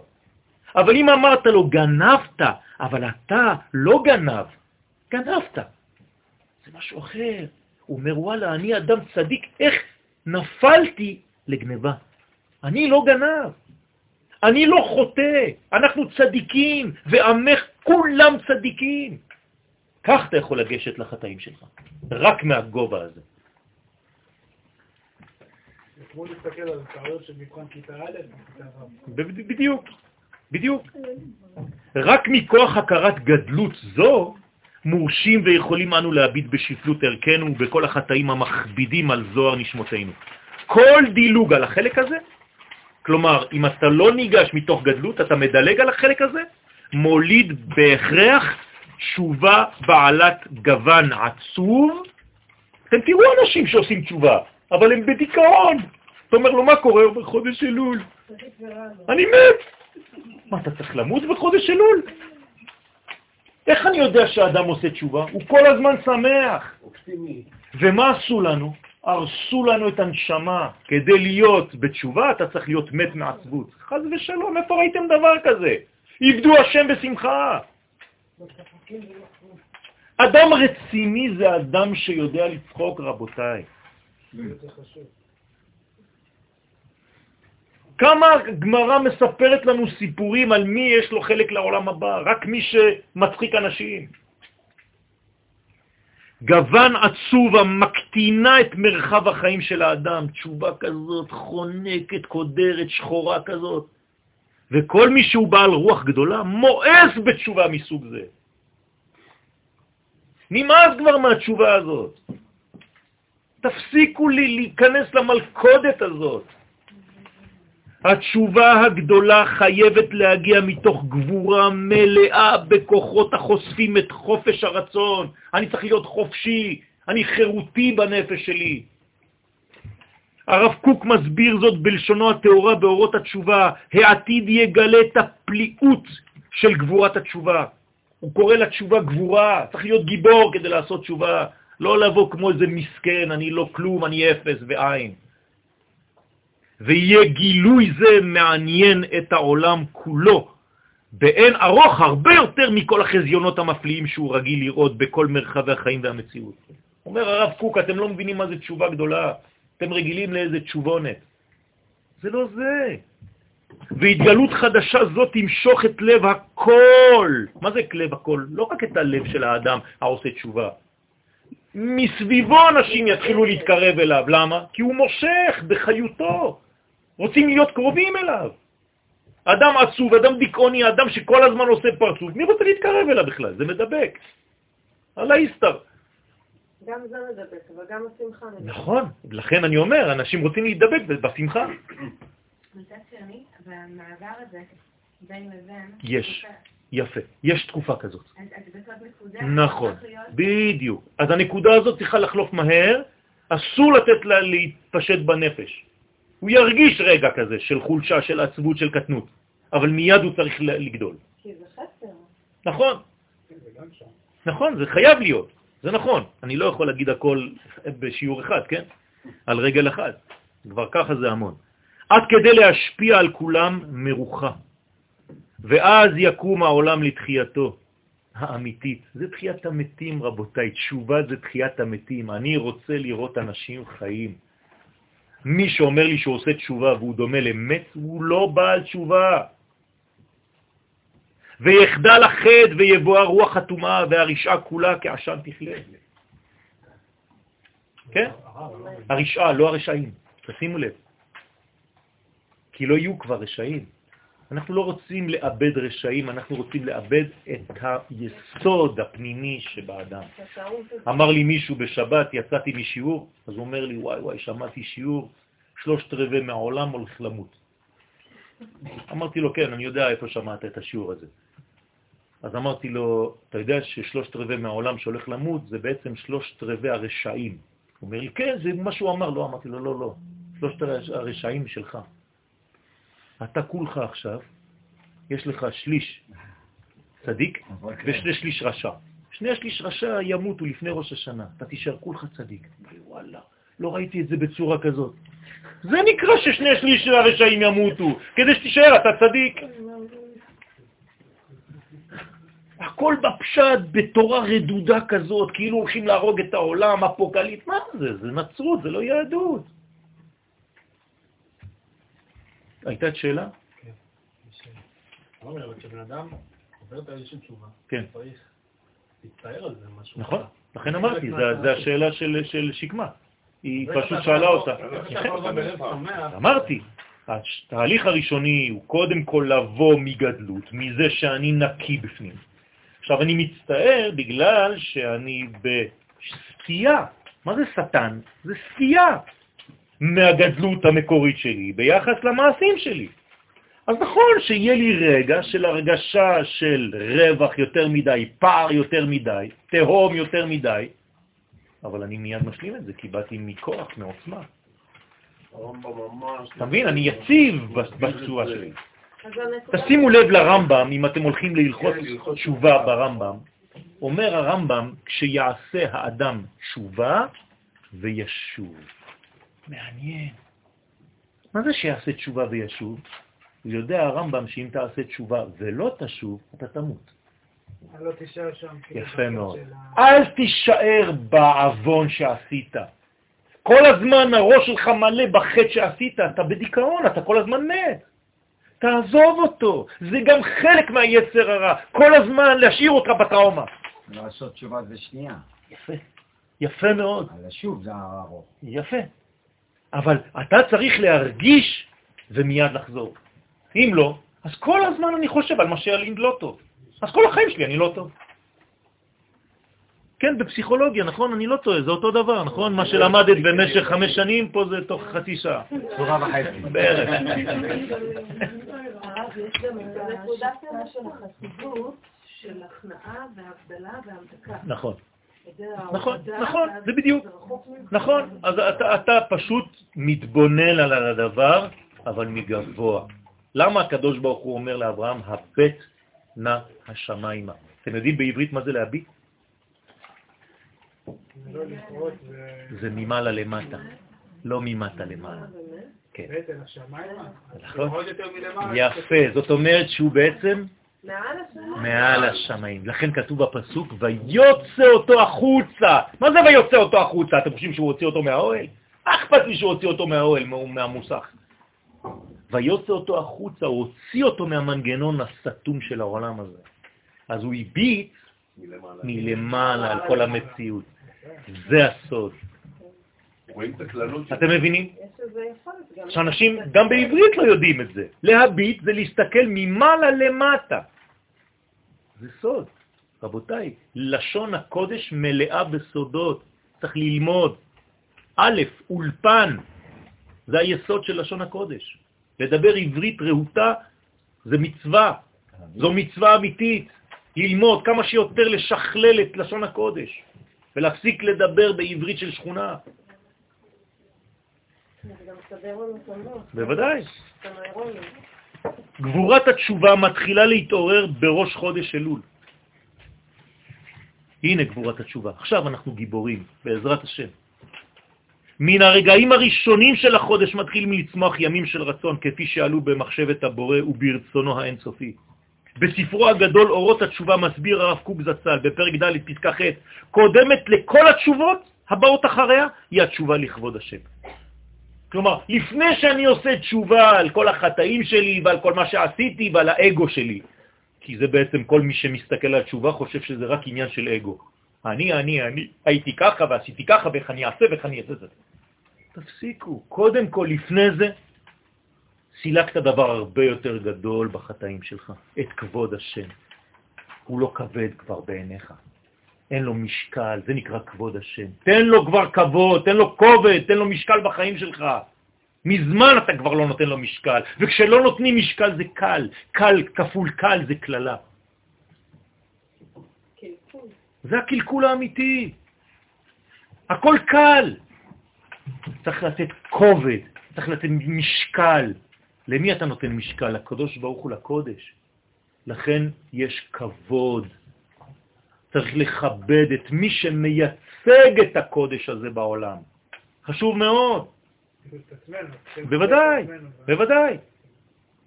אבל אם אמרת לו גנבת, אבל אתה לא גנב, גנבת. זה משהו אחר. הוא אומר, וואלה, אני אדם צדיק, איך נפלתי לגנבה? אני לא גנב, אני לא חוטא, אנחנו צדיקים, ועמך כולם צדיקים. כך אתה יכול לגשת לחטאים שלך, רק מהגובה הזה. זה כמו להסתכל על טעויות של מבחן כיתה א' בדיוק, בדיוק. רק מכוח הכרת גדלות זו, מורשים ויכולים אנו להביט בשפלות ערכנו ובכל החטאים המכבידים על זוהר נשמותינו. כל דילוג על החלק הזה, כלומר, אם אתה לא ניגש מתוך גדלות, אתה מדלג על החלק הזה, מוליד בהכרח תשובה בעלת גוון עצוב. אתם תראו אנשים שעושים תשובה, אבל הם בדיכאון. אתה אומר לו, מה קורה בחודש אלול? אני מת. מה, אתה צריך למות בחודש אלול? איך אני יודע שהאדם עושה תשובה? הוא כל הזמן שמח. אופטימי. ומה עשו לנו? הרסו לנו את הנשמה. כדי להיות בתשובה אתה צריך להיות מת מעצבות. חז ושלום, איפה ראיתם דבר כזה? עבדו השם בשמחה. אדם רציני זה אדם שיודע לצחוק, רבותיי. כמה גמרא מספרת לנו סיפורים על מי יש לו חלק לעולם הבא, רק מי שמצחיק אנשים. גוון עצוב המקטינה את מרחב החיים של האדם, תשובה כזאת, חונקת, קודרת, שחורה כזאת. וכל מי שהוא בעל רוח גדולה מואס בתשובה מסוג זה. נמאס כבר מהתשובה הזאת. תפסיקו לי להיכנס למלכודת הזאת. התשובה הגדולה חייבת להגיע מתוך גבורה מלאה בכוחות החושפים את חופש הרצון. אני צריך להיות חופשי, אני חירותי בנפש שלי. הרב קוק מסביר זאת בלשונו התאורה באורות התשובה, העתיד יגלה את הפליאות של גבורת התשובה. הוא קורא לתשובה גבורה, צריך להיות גיבור כדי לעשות תשובה. לא לבוא כמו איזה מסכן, אני לא כלום, אני אפס ועין. ויהיה גילוי זה מעניין את העולם כולו, באין ארוך הרבה יותר מכל החזיונות המפליאים שהוא רגיל לראות בכל מרחבי החיים והמציאות. אומר הרב קוק, אתם לא מבינים מה זה תשובה גדולה, אתם רגילים לאיזה תשובונת. זה לא זה. והתגלות חדשה זאת תמשוך את לב הכל. מה זה לב הכל? לא רק את הלב של האדם העושה תשובה. מסביבו אנשים יתחילו להתקרב אליו. למה? כי הוא מושך בחיותו. רוצים להיות קרובים אליו. אדם עצוב, אדם דיכאוני, אדם שכל הזמן עושה פרצוף, מי רוצה להתקרב אליו בכלל? זה מדבק. על האיסטר. גם זה מדבק, אבל גם השמחה מדבק. נכון, לכן אני אומר, אנשים רוצים להידבק בשמחה. מצד שני, במעבר הזה, בין לבין... יש, יפה, יש תקופה כזאת. אז אז נקודה... נכון, להיות- בדיוק. אז הנקודה הזאת צריכה לחלוף מהר, אסור לתת לה להתפשט בנפש. הוא ירגיש רגע כזה של חולשה, של עצבות, של קטנות, אבל מיד הוא צריך לגדול. כי זה חסר. נכון, נכון, זה חייב להיות, זה נכון. אני לא יכול להגיד הכל בשיעור אחד, כן? על רגל אחד. כבר ככה זה המון. עד כדי להשפיע על כולם מרוחה. ואז יקום העולם לתחייתו האמיתית. זה תחיית המתים, רבותיי. תשובה זה תחיית המתים. אני רוצה לראות אנשים חיים. מי שאומר לי שהוא עושה תשובה והוא דומה למת, הוא לא בעל תשובה. ויחדל החד ויבוא הרוח הטומאה והרשעה כולה כעשן תכלה. כן? הרשעה, לא הרשעים. תשימו לב. כי לא יהיו כבר רשעים. אנחנו לא רוצים לאבד רשעים, אנחנו רוצים לאבד את היסוד הפנימי שבאדם. אמר לי מישהו בשבת, יצאתי משיעור, אז הוא אומר לי, וואי וואי, שמעתי שיעור, שלושת רבעי מהעולם הולך למות. אמרתי לו, כן, אני יודע איפה שמעת את השיעור הזה. אז אמרתי לו, אתה יודע ששלושת רבעי מהעולם שהולך למות זה בעצם שלושת רבעי הרשעים. הוא אומר לי, כן, זה מה שהוא אמר. לא, אמרתי לו, לא, לא, שלושת הרשעים שלך. אתה כולך עכשיו, יש לך שליש צדיק ושני שליש רשע. שני שליש רשע ימותו לפני ראש השנה, אתה תישאר כולך צדיק. וואלה, לא ראיתי את זה בצורה כזאת. זה נקרא ששני שליש של הרשעים ימותו, כדי שתישאר אתה צדיק. הכל בפשט, בתורה רדודה כזאת, כאילו הולכים להרוג את העולם, אפוקליפ, מה זה? זה נצרות, זה לא יהדות. הייתה את שאלה? לא אומר, אבל כשבן אדם עובר את איזושהי תשובה, כן. צריך להצטער על זה משהו. נכון, לכן אמרתי, זה השאלה של של שקמה. היא פשוט שאלה אותה. אמרתי, התהליך הראשוני הוא קודם כל לבוא מגדלות, מזה שאני נקי בפנים. עכשיו, אני מצטער בגלל שאני בסטייה. מה זה שטן? זה סטייה מהגדלות המקורית שלי ביחס למעשים שלי. אז נכון שיהיה לי רגע של הרגשה של רווח יותר מדי, פער יותר מדי, תהום יותר מדי, אבל אני מיד משלים את זה, כי באתי מכוח, מעוצמה. אתה מבין? אני יציב בצורה שלי. תשימו לב לרמב"ם, אם אתם הולכים להלכות תשובה ברמב"ם, אומר הרמב"ם, כשיעשה האדם תשובה וישוב. מעניין. מה זה שיעשה תשובה וישוב? הוא יודע הרמב"ם שאם תעשה תשובה ולא תשוב, אתה תמות. לא תישאר שם. יפה מאוד. אל תישאר בעוון שעשית. כל הזמן הראש שלך מלא בחטא שעשית, אתה בדיכאון, אתה כל הזמן מת. תעזוב אותו, זה גם חלק מהיצר הרע, כל הזמן להשאיר אותך בטראומה. לעשות תשובה זה שנייה. יפה, יפה מאוד, על השוב זה הארוך. יפה. אבל אתה צריך להרגיש ומיד לחזור. אם לא, אז כל הזמן אני חושב על מה שאני לא טוב. אז כל החיים שלי אני לא טוב. כן, בפסיכולוגיה, נכון? אני לא טועה, זה אותו דבר, נכון? מה שלמדת במשך חמש שנים, פה זה תוך חצי שעה. צורה וחצי. בערך. של הכנעה והבדלה והמתקה. נכון, נכון, נכון, זה בדיוק. נכון. אז אתה, אתה פשוט מתבונן על הדבר, אבל מגבוה. למה הקדוש ברוך הוא אומר לאברהם, הבט נא השמיימה? אתם יודעים בעברית מה זה להביט? לא. זה ממעלה למטה, לא ממטה למעלה. כן. בטן השמיים? נכון. יפה, זאת אומרת שהוא בעצם מעל השמיים. לכן כתוב בפסוק, ויוצא אותו החוצה. מה זה ויוצא אותו החוצה? אתם חושבים שהוא הוציא אותו מהאוהל? מה אכפת לי שהוא הוציא אותו מהאוהל, מה- מהמוסך? ויוצא אותו החוצה, הוא הוציא אותו מהמנגנון הסתום של העולם הזה. אז הוא הביט מלמעלה. מלמעלה על כל המציאות. זה הסוד. רואים את הכללות של... אתם מבינים? שאנשים גם בעברית לא יודעים את זה. להביט זה להסתכל ממעלה למטה. זה סוד. רבותיי, לשון הקודש מלאה בסודות. צריך ללמוד. א', אולפן, זה היסוד של לשון הקודש. לדבר עברית רהוטה זה מצווה. זו מצווה אמיתית. ללמוד כמה שיותר לשכלל את לשון הקודש ולהפסיק לדבר בעברית של שכונה. זה גם מסדר לנו את המוח. בוודאי. גבורת התשובה מתחילה להתעורר בראש חודש אלול. הנה גבורת התשובה. עכשיו אנחנו גיבורים, בעזרת השם. מן הרגעים הראשונים של החודש מתחילים לצמוח ימים של רצון, כפי שעלו במחשבת הבורא וברצונו האינסופי. בספרו הגדול אורות התשובה מסביר הרב קוק זצ"ל בפרק ד' פסקה ח' קודמת לכל התשובות הבאות אחריה היא התשובה לכבוד השם. כלומר, לפני שאני עושה תשובה על כל החטאים שלי ועל כל מה שעשיתי ועל האגו שלי, כי זה בעצם כל מי שמסתכל על תשובה חושב שזה רק עניין של אגו. אני, אני, אני, הייתי ככה ועשיתי ככה ואיך אני אעשה ואיך אני אעשה זה. תפסיקו. קודם כל, לפני זה, סילקת דבר הרבה יותר גדול בחטאים שלך, את כבוד השם. הוא לא כבד כבר בעיניך. אין לו משקל, זה נקרא כבוד השם. תן לו כבר כבוד, תן לו כובד, תן לו משקל בחיים שלך. מזמן אתה כבר לא נותן לו משקל, וכשלא נותנים משקל זה קל, קל כפול קל זה כללה. קלקול. זה הקלקול האמיתי. הכל קל. צריך לתת כובד, צריך לתת משקל. למי אתה נותן משקל? לקדוש ברוך הוא, לקודש. לכן יש כבוד. צריך לכבד את מי שמייצג את הקודש הזה בעולם. חשוב מאוד. בוודאי. בוודאי.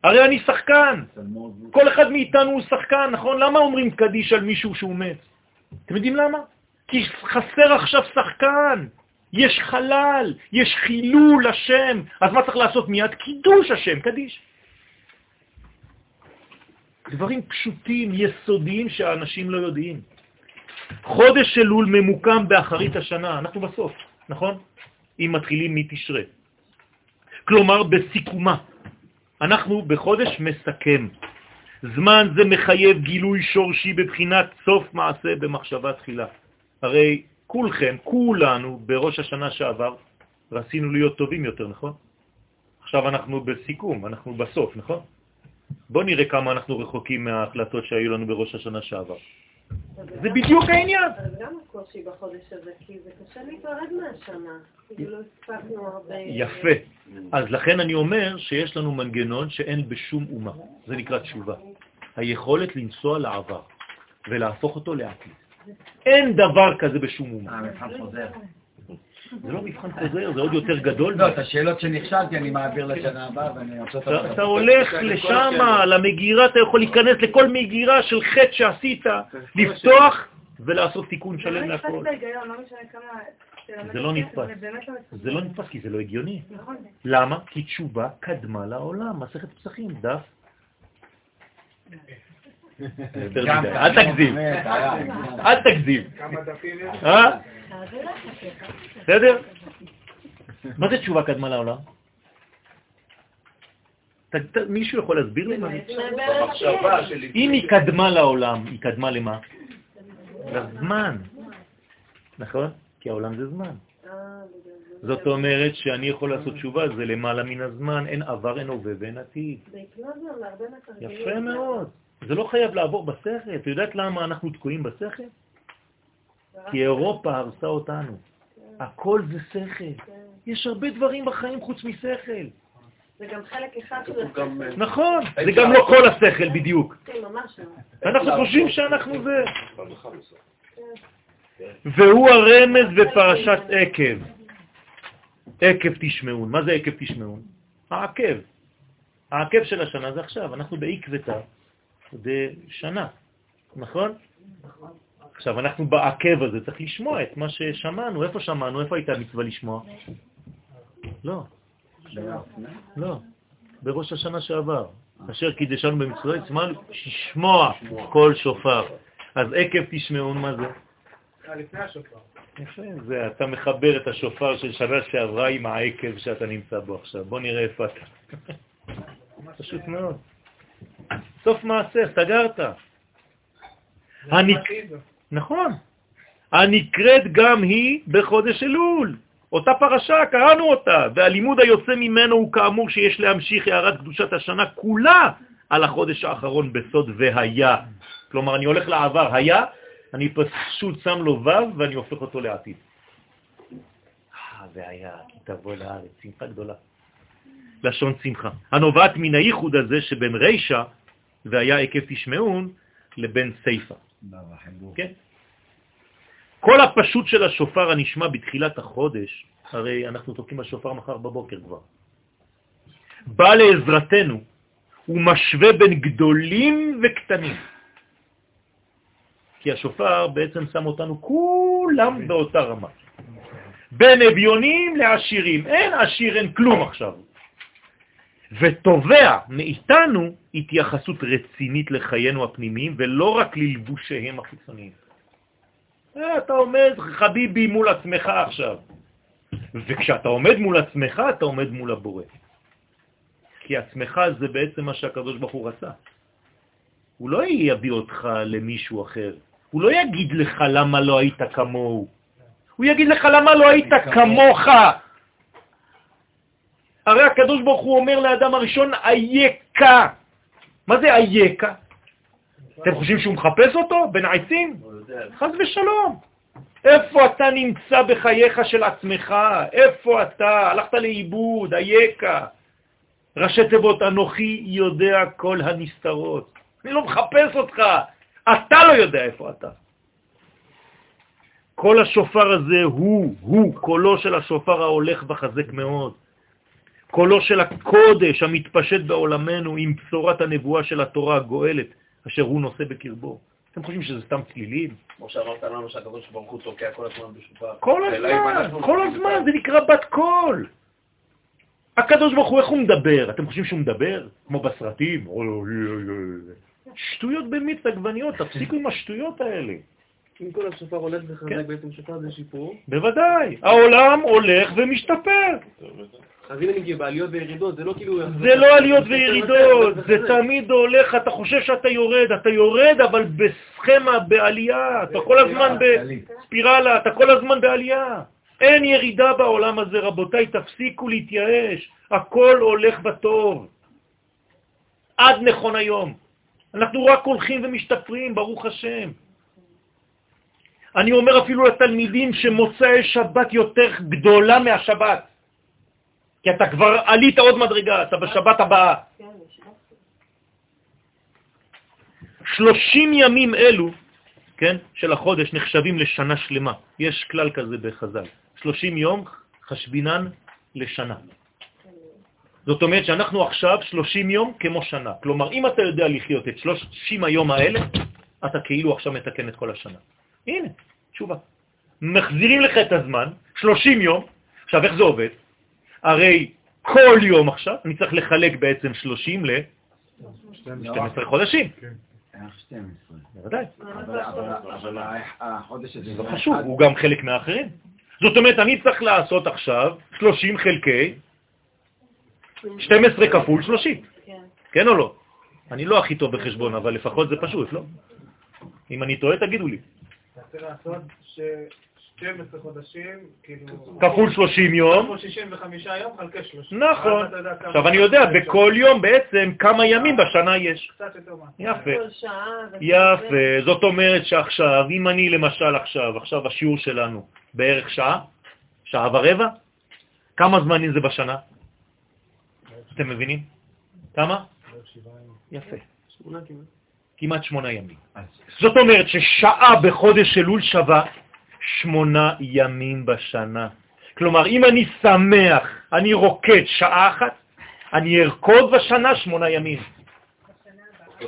הרי אני שחקן. כל אחד מאיתנו הוא שחקן, נכון? למה אומרים קדיש על מישהו שהוא מת? אתם יודעים למה? כי חסר עכשיו שחקן. יש חלל, יש חילול השם. אז מה צריך לעשות מיד? קידוש השם, קדיש. דברים פשוטים, יסודיים, שהאנשים לא יודעים. חודש אלול ממוקם באחרית השנה, אנחנו בסוף, נכון? אם מתחילים מתשרה. כלומר, בסיכומה. אנחנו בחודש מסכם. זמן זה מחייב גילוי שורשי בבחינת סוף מעשה במחשבה תחילה. הרי כולכם, כולנו, בראש השנה שעבר, רצינו להיות טובים יותר, נכון? עכשיו אנחנו בסיכום, אנחנו בסוף, נכון? בואו נראה כמה אנחנו רחוקים מההחלטות שהיו לנו בראש השנה שעבר. זה בדיוק העניין. אבל גם הקושי בחודש הזה, כי זה קשה להיפרד מהשנה. כאילו לא הספקנו הרבה... יפה. אז לכן אני אומר שיש לנו מנגנון שאין בשום אומה. זה נקרא תשובה. היכולת לנסוע לעבר ולהפוך אותו לעתיד. אין דבר כזה בשום אומה. זה לא מבחן חוזר, זה עוד יותר גדול. לא, את השאלות שנכשלתי אני מעביר לשנה הבאה ואני. אתה, הולך לשם, למגירה, אתה יכול להיכנס לכל מגירה של חטא שעשית, לפתוח ולעשות תיקון שלם לא להכל. בהיגיון, לא זה לא נתפס. זה לא נתפס. זה לא נתפס כי זה לא הגיוני. נכון. למה? כי תשובה קדמה לעולם. מסכת פסחים, דף. אל תגזים. אל תגזים. אה? בסדר? מה זה תשובה קדמה לעולם? מישהו יכול להסביר לי מה זה? של... אם היא קדמה לעולם, היא קדמה למה? לזמן. נכון? כי העולם זה זמן. זאת אומרת שאני יכול לעשות תשובה, זה למעלה מן הזמן, אין עבר, אין הווה ואין עתיד. יפה מאוד. זה לא חייב לעבור בשכל. את יודעת למה אנחנו תקועים בשכל? כי אירופה הרסה אותנו. הכל זה שכל. יש הרבה דברים בחיים חוץ משכל. זה גם חלק אחד של השכל. נכון, זה גם לא כל השכל בדיוק. כן, ממש לא. אנחנו חושבים שאנחנו זה. והוא הרמז בפרשת עקב. עקב תשמעון. מה זה עקב תשמעון? העקב. העקב של השנה זה עכשיו, אנחנו בעקבתא דשנה, נכון? עכשיו, אנחנו בעקב הזה, צריך לשמוע את מה ששמענו. איפה שמענו? איפה הייתה מצווה לשמוע? לא. לא. בראש השנה שעבר. אשר קידשנו במצווה, לשמוע כל שופר. אז עקב תשמעון, מה זה? לפני השופר. יפה, זה אתה מחבר את השופר של שנה שעברה עם העקב שאתה נמצא בו עכשיו. בוא נראה איפה אתה. פשוט מאוד. סוף מעשה, סגרת. נכון. הנקראת גם היא בחודש אלול. אותה פרשה, קראנו אותה, והלימוד היוצא ממנו הוא כאמור שיש להמשיך הערת קדושת השנה כולה על החודש האחרון בסוד והיה. כלומר, אני הולך לעבר, היה, אני פשוט שם לו ו' ואני הופך אותו לעתיד. אה, והיה, כי תבוא לארץ, שמחה גדולה. לשון שמחה. הנובעת מן הייחוד הזה שבין רישה והיה עקב תשמעון לבין סייפה. כן? כל הפשוט של השופר הנשמע בתחילת החודש, הרי אנחנו תוקעים השופר מחר בבוקר כבר, בא לעזרתנו ומשווה בין גדולים וקטנים. כי השופר בעצם שם אותנו כולם באותה רמה. בין אביונים לעשירים. אין עשיר, אין כלום עכשיו. ותובע מאיתנו התייחסות רצינית לחיינו הפנימיים, ולא רק ללבושיהם החיצוניים. אה, אתה עומד חביבי מול עצמך עכשיו. וכשאתה עומד מול עצמך, אתה עומד מול הבורא. כי עצמך זה בעצם מה שהקדוש ברוך הוא רצה. הוא לא יביא אותך למישהו אחר. הוא לא יגיד לך למה לא היית כמוהו. הוא יגיד לך למה לא היית כמוך. הרי הקדוש ברוך הוא אומר לאדם הראשון, אייכה. מה זה אייכה? אתם חושבים שהוא מחפש אותו בין העצים? חז ושלום. איפה אתה נמצא בחייך של עצמך? איפה אתה? הלכת לאיבוד, אייכה. ראשי תיבות, אנוכי יודע כל הנסתרות. אני לא מחפש אותך, אתה לא יודע איפה אתה. כל השופר הזה הוא, הוא, קולו של השופר ההולך וחזק מאוד. קולו של הקודש המתפשט בעולמנו עם בשורת הנבואה של התורה הגואלת, אשר הוא נושא בקרבו. אתם חושבים שזה סתם צלילים? כמו שאמרת לנו שהקדוש ברוך הוא תוקע כל הזמן בשופר. כל הזמן, כל הזמן, זה נקרא בת קול. הקדוש ברוך הוא, איך הוא מדבר? אתם חושבים שהוא מדבר? כמו בסרטים? שטויות במיץ עגבניות, תפסיקו עם השטויות האלה. אם כל השופר הולך וחזק, כן. בעצם שופר זה שיפור. בוודאי. העולם הולך ומשתפר. לא כאילו... זה לא עליות וירידות, זה תמיד הולך, אתה חושב שאתה יורד, אתה יורד, אבל בסכמה, בעלייה, אתה כל הזמן בספירלה, אתה כל הזמן בעלייה. אין ירידה בעולם הזה, רבותיי, תפסיקו להתייאש, הכל הולך בטוב. עד נכון היום. אנחנו רק הולכים ומשתפרים, ברוך השם. אני אומר אפילו לתלמידים שמוצאי שבת יותר גדולה מהשבת. כי אתה כבר עלית עוד מדרגה, אתה בשבת הבאה. שלושים ימים אלו, כן, של החודש נחשבים לשנה שלמה. יש כלל כזה בחז"ל. שלושים יום חשבינן לשנה. זאת אומרת שאנחנו עכשיו שלושים יום כמו שנה. כלומר, אם אתה יודע לחיות את שלושים היום האלה, אתה כאילו עכשיו מתקן את כל השנה. הנה, תשובה. מחזירים לך את הזמן, שלושים יום, עכשיו איך זה עובד? הרי כל יום עכשיו אני צריך לחלק בעצם 30 ל-12 חודשים. כן. בוודאי. אבל החודש הזה... זה חשוב, הוא גם חלק מהאחרים. זאת אומרת, אני צריך לעשות עכשיו 30 חלקי 12 כפול 30. כן או לא? אני לא הכי טוב בחשבון, אבל לפחות זה פשוט, לא? אם אני טועה, תגידו לי. אתה צריך לעשות 12 חודשים, כאילו... כפול 30 יום. כפול 65 יום חלקי 30. נכון. עכשיו אני יודע בכל יום בעצם כמה ימים בשנה יש. קצת יותר מה. יפה. יפה. זאת אומרת שעכשיו, אם אני למשל עכשיו, עכשיו השיעור שלנו בערך שעה, שעה ורבע, כמה זמנים זה בשנה? אתם מבינים? כמה? יפה. כמעט שמונה ימים. זאת אומרת ששעה בחודש אלול שווה שמונה ימים בשנה. כלומר, אם אני שמח, אני רוקד שעה אחת, אני ארקוד בשנה שמונה ימים.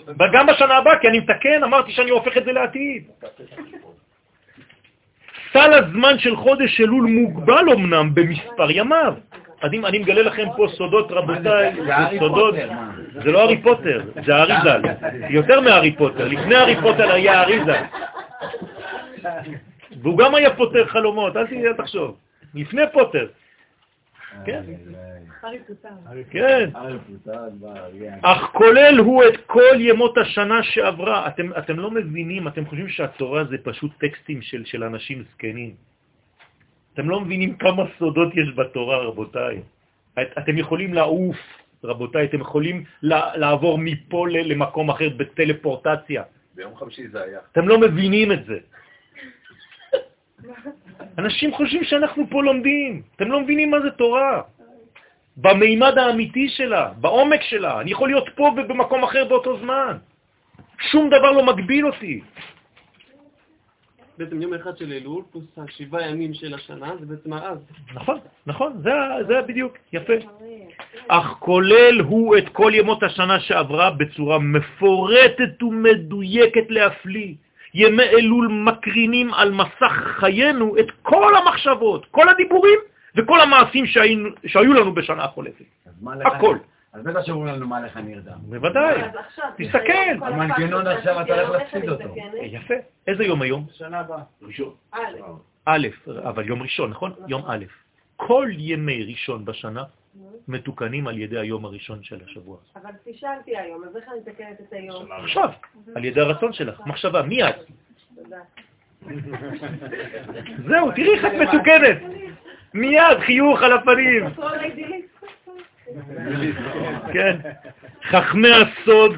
וגם בשנה הבאה, כי אני מתקן, אמרתי שאני הופך את זה לעתיד. סל הזמן של חודש אלול מוגבל אמנם במספר ימיו. אני, אני מגלה לכם פה סודות, רבותיי, סודות, זה לא הארי פוטר, זה האריזל. יותר מהארי פוטר. לפני הארי פוטר היה האריזל. והוא גם היה פוטר חלומות, אל תחשוב. לפני פוטר. כן. כן. אך כולל הוא את כל ימות השנה שעברה. אתם, אתם לא מבינים, אתם חושבים שהתורה זה פשוט טקסטים של, של אנשים זקנים. אתם לא מבינים כמה סודות יש בתורה, רבותיי. את, אתם יכולים לעוף, רבותיי, אתם יכולים לעבור מפה למקום אחר בטלפורטציה. ביום חמישי זה היה. אתם לא מבינים את זה. אנשים חושבים שאנחנו פה לומדים, אתם לא מבינים מה זה תורה. במימד האמיתי שלה, בעומק שלה. אני יכול להיות פה ובמקום אחר באותו זמן. שום דבר לא מגביל אותי. בעצם יום אחד של אלול, פלוס השבעה ימים של השנה, זה בעצם אז. נכון, נכון, זה, זה בדיוק, יפה. אך כולל הוא את כל ימות השנה שעברה בצורה מפורטת ומדויקת להפליא. ימי אלול מקרינים על מסך חיינו את כל המחשבות, כל הדיבורים וכל המעשים שהיינו, שהיו לנו בשנה החולפת. הכל. אז בטח שאומרים לנו מה לך נרדם. בוודאי. תסתכל. המנגנון עכשיו אתה הולך להפסיד אותו. יפה. איזה יום היום? שנה הבאה. ראשון. א', אבל יום ראשון, נכון? יום א'. כל ימי ראשון בשנה מתוקנים על ידי היום הראשון של השבוע. אבל פישלתי היום, אז איך אני מתקנת את היום? עכשיו, על ידי הרצון שלך, מחשבה, מיד. זהו, תראי איך את מתוקנת. מיד, חיוך על הפנים. כן. חכמי הסוד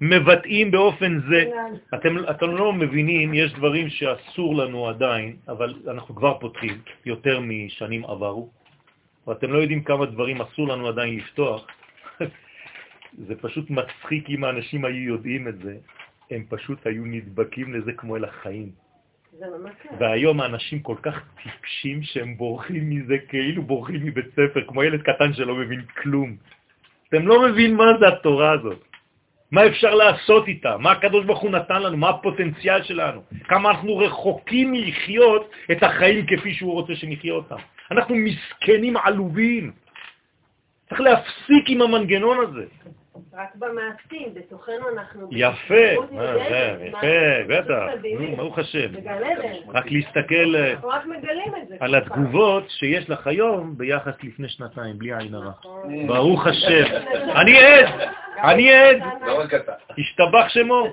מבטאים באופן זה, אתם, אתם לא מבינים, יש דברים שאסור לנו עדיין, אבל אנחנו כבר פותחים יותר משנים עברו, ואתם לא יודעים כמה דברים אסור לנו עדיין לפתוח. זה פשוט מצחיק אם האנשים היו יודעים את זה, הם פשוט היו נדבקים לזה כמו אל החיים. והיום האנשים כל כך טיפשים שהם בורחים מזה כאילו בורחים מבית ספר, כמו ילד קטן שלא מבין כלום. אתם לא מבין מה זה התורה הזאת. מה אפשר לעשות איתה, מה הקדוש ברוך הוא נתן לנו, מה הפוטנציאל שלנו, כמה אנחנו רחוקים מלחיות את החיים כפי שהוא רוצה שנחיה אותם. אנחנו מסכנים עלובים. צריך להפסיק עם המנגנון הזה. רק במעשים, בתוכנו אנחנו... יפה, יפה, בטח, ברוך השם. רק להסתכל אה, על התגובות שיש לך היום ביחס לפני שנתיים, בלי עין הרע. נכון. ברוך השם. אני עד, אני עד. לא השתבח שמו.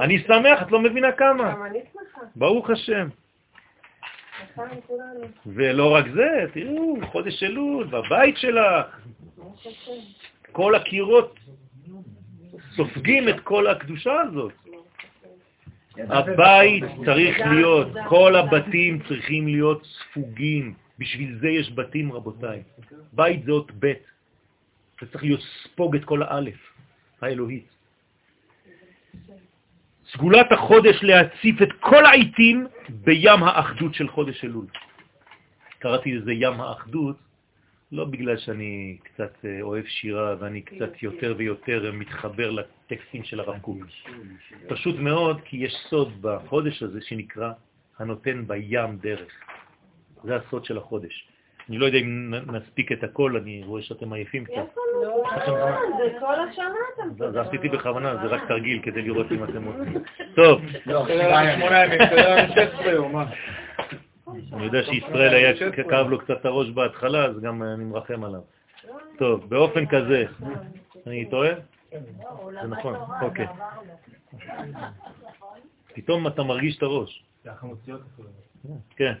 אני שמח, את לא מבינה כמה. ברוך השם. ולא רק זה, תראו, חודש אלול, בבית שלך, כל הקירות סופגים את כל הקדושה הזאת. הבית צריך להיות, כל הבתים צריכים להיות ספוגים. בשביל זה יש בתים, רבותיי. בית זה אות ב', זה צריך להיות ספוג את כל האלף האלוהית. סגולת החודש להציף את כל העיתים בים האחדות של חודש אלול. קראתי לזה ים האחדות, לא בגלל שאני קצת אה, אוהב שירה ואני קצת יותר ויותר מתחבר לטקסטים של הרב קוק. פשוט מאוד, כי יש סוד בחודש הזה שנקרא הנותן בים דרך. זה הסוד של החודש. אני לא יודע אם נספיק את הכל, אני רואה שאתם עייפים קצת. לנו זמן, זה כל השנה אתה זה עשיתי בכוונה, זה רק תרגיל כדי לראות אם אתם רוצים. טוב. לא, שמונה ימים, זה 16 יום, מה? אני יודע שישראל היה כאב לו קצת הראש בהתחלה, אז גם אני מרחם עליו. טוב, באופן כזה, אני טועה? זה נכון, אוקיי. פתאום אתה מרגיש את הראש. כן,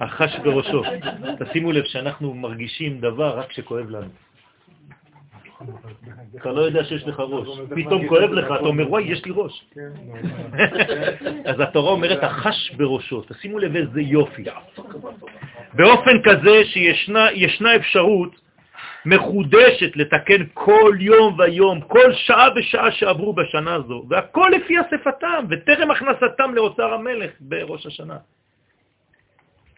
החש בראשו. תשימו לב שאנחנו מרגישים דבר רק כשכואב לנו. אתה לא יודע שיש לך ראש. פתאום כואב לך, אתה אומר, וואי, יש לי ראש. אז התורה אומרת, החש בראשו. תשימו לב איזה יופי. באופן כזה שישנה אפשרות מחודשת לתקן כל יום ויום, כל שעה ושעה שעברו בשנה הזו, והכל לפי אספתם, וטרם הכנסתם לאוצר המלך בראש השנה.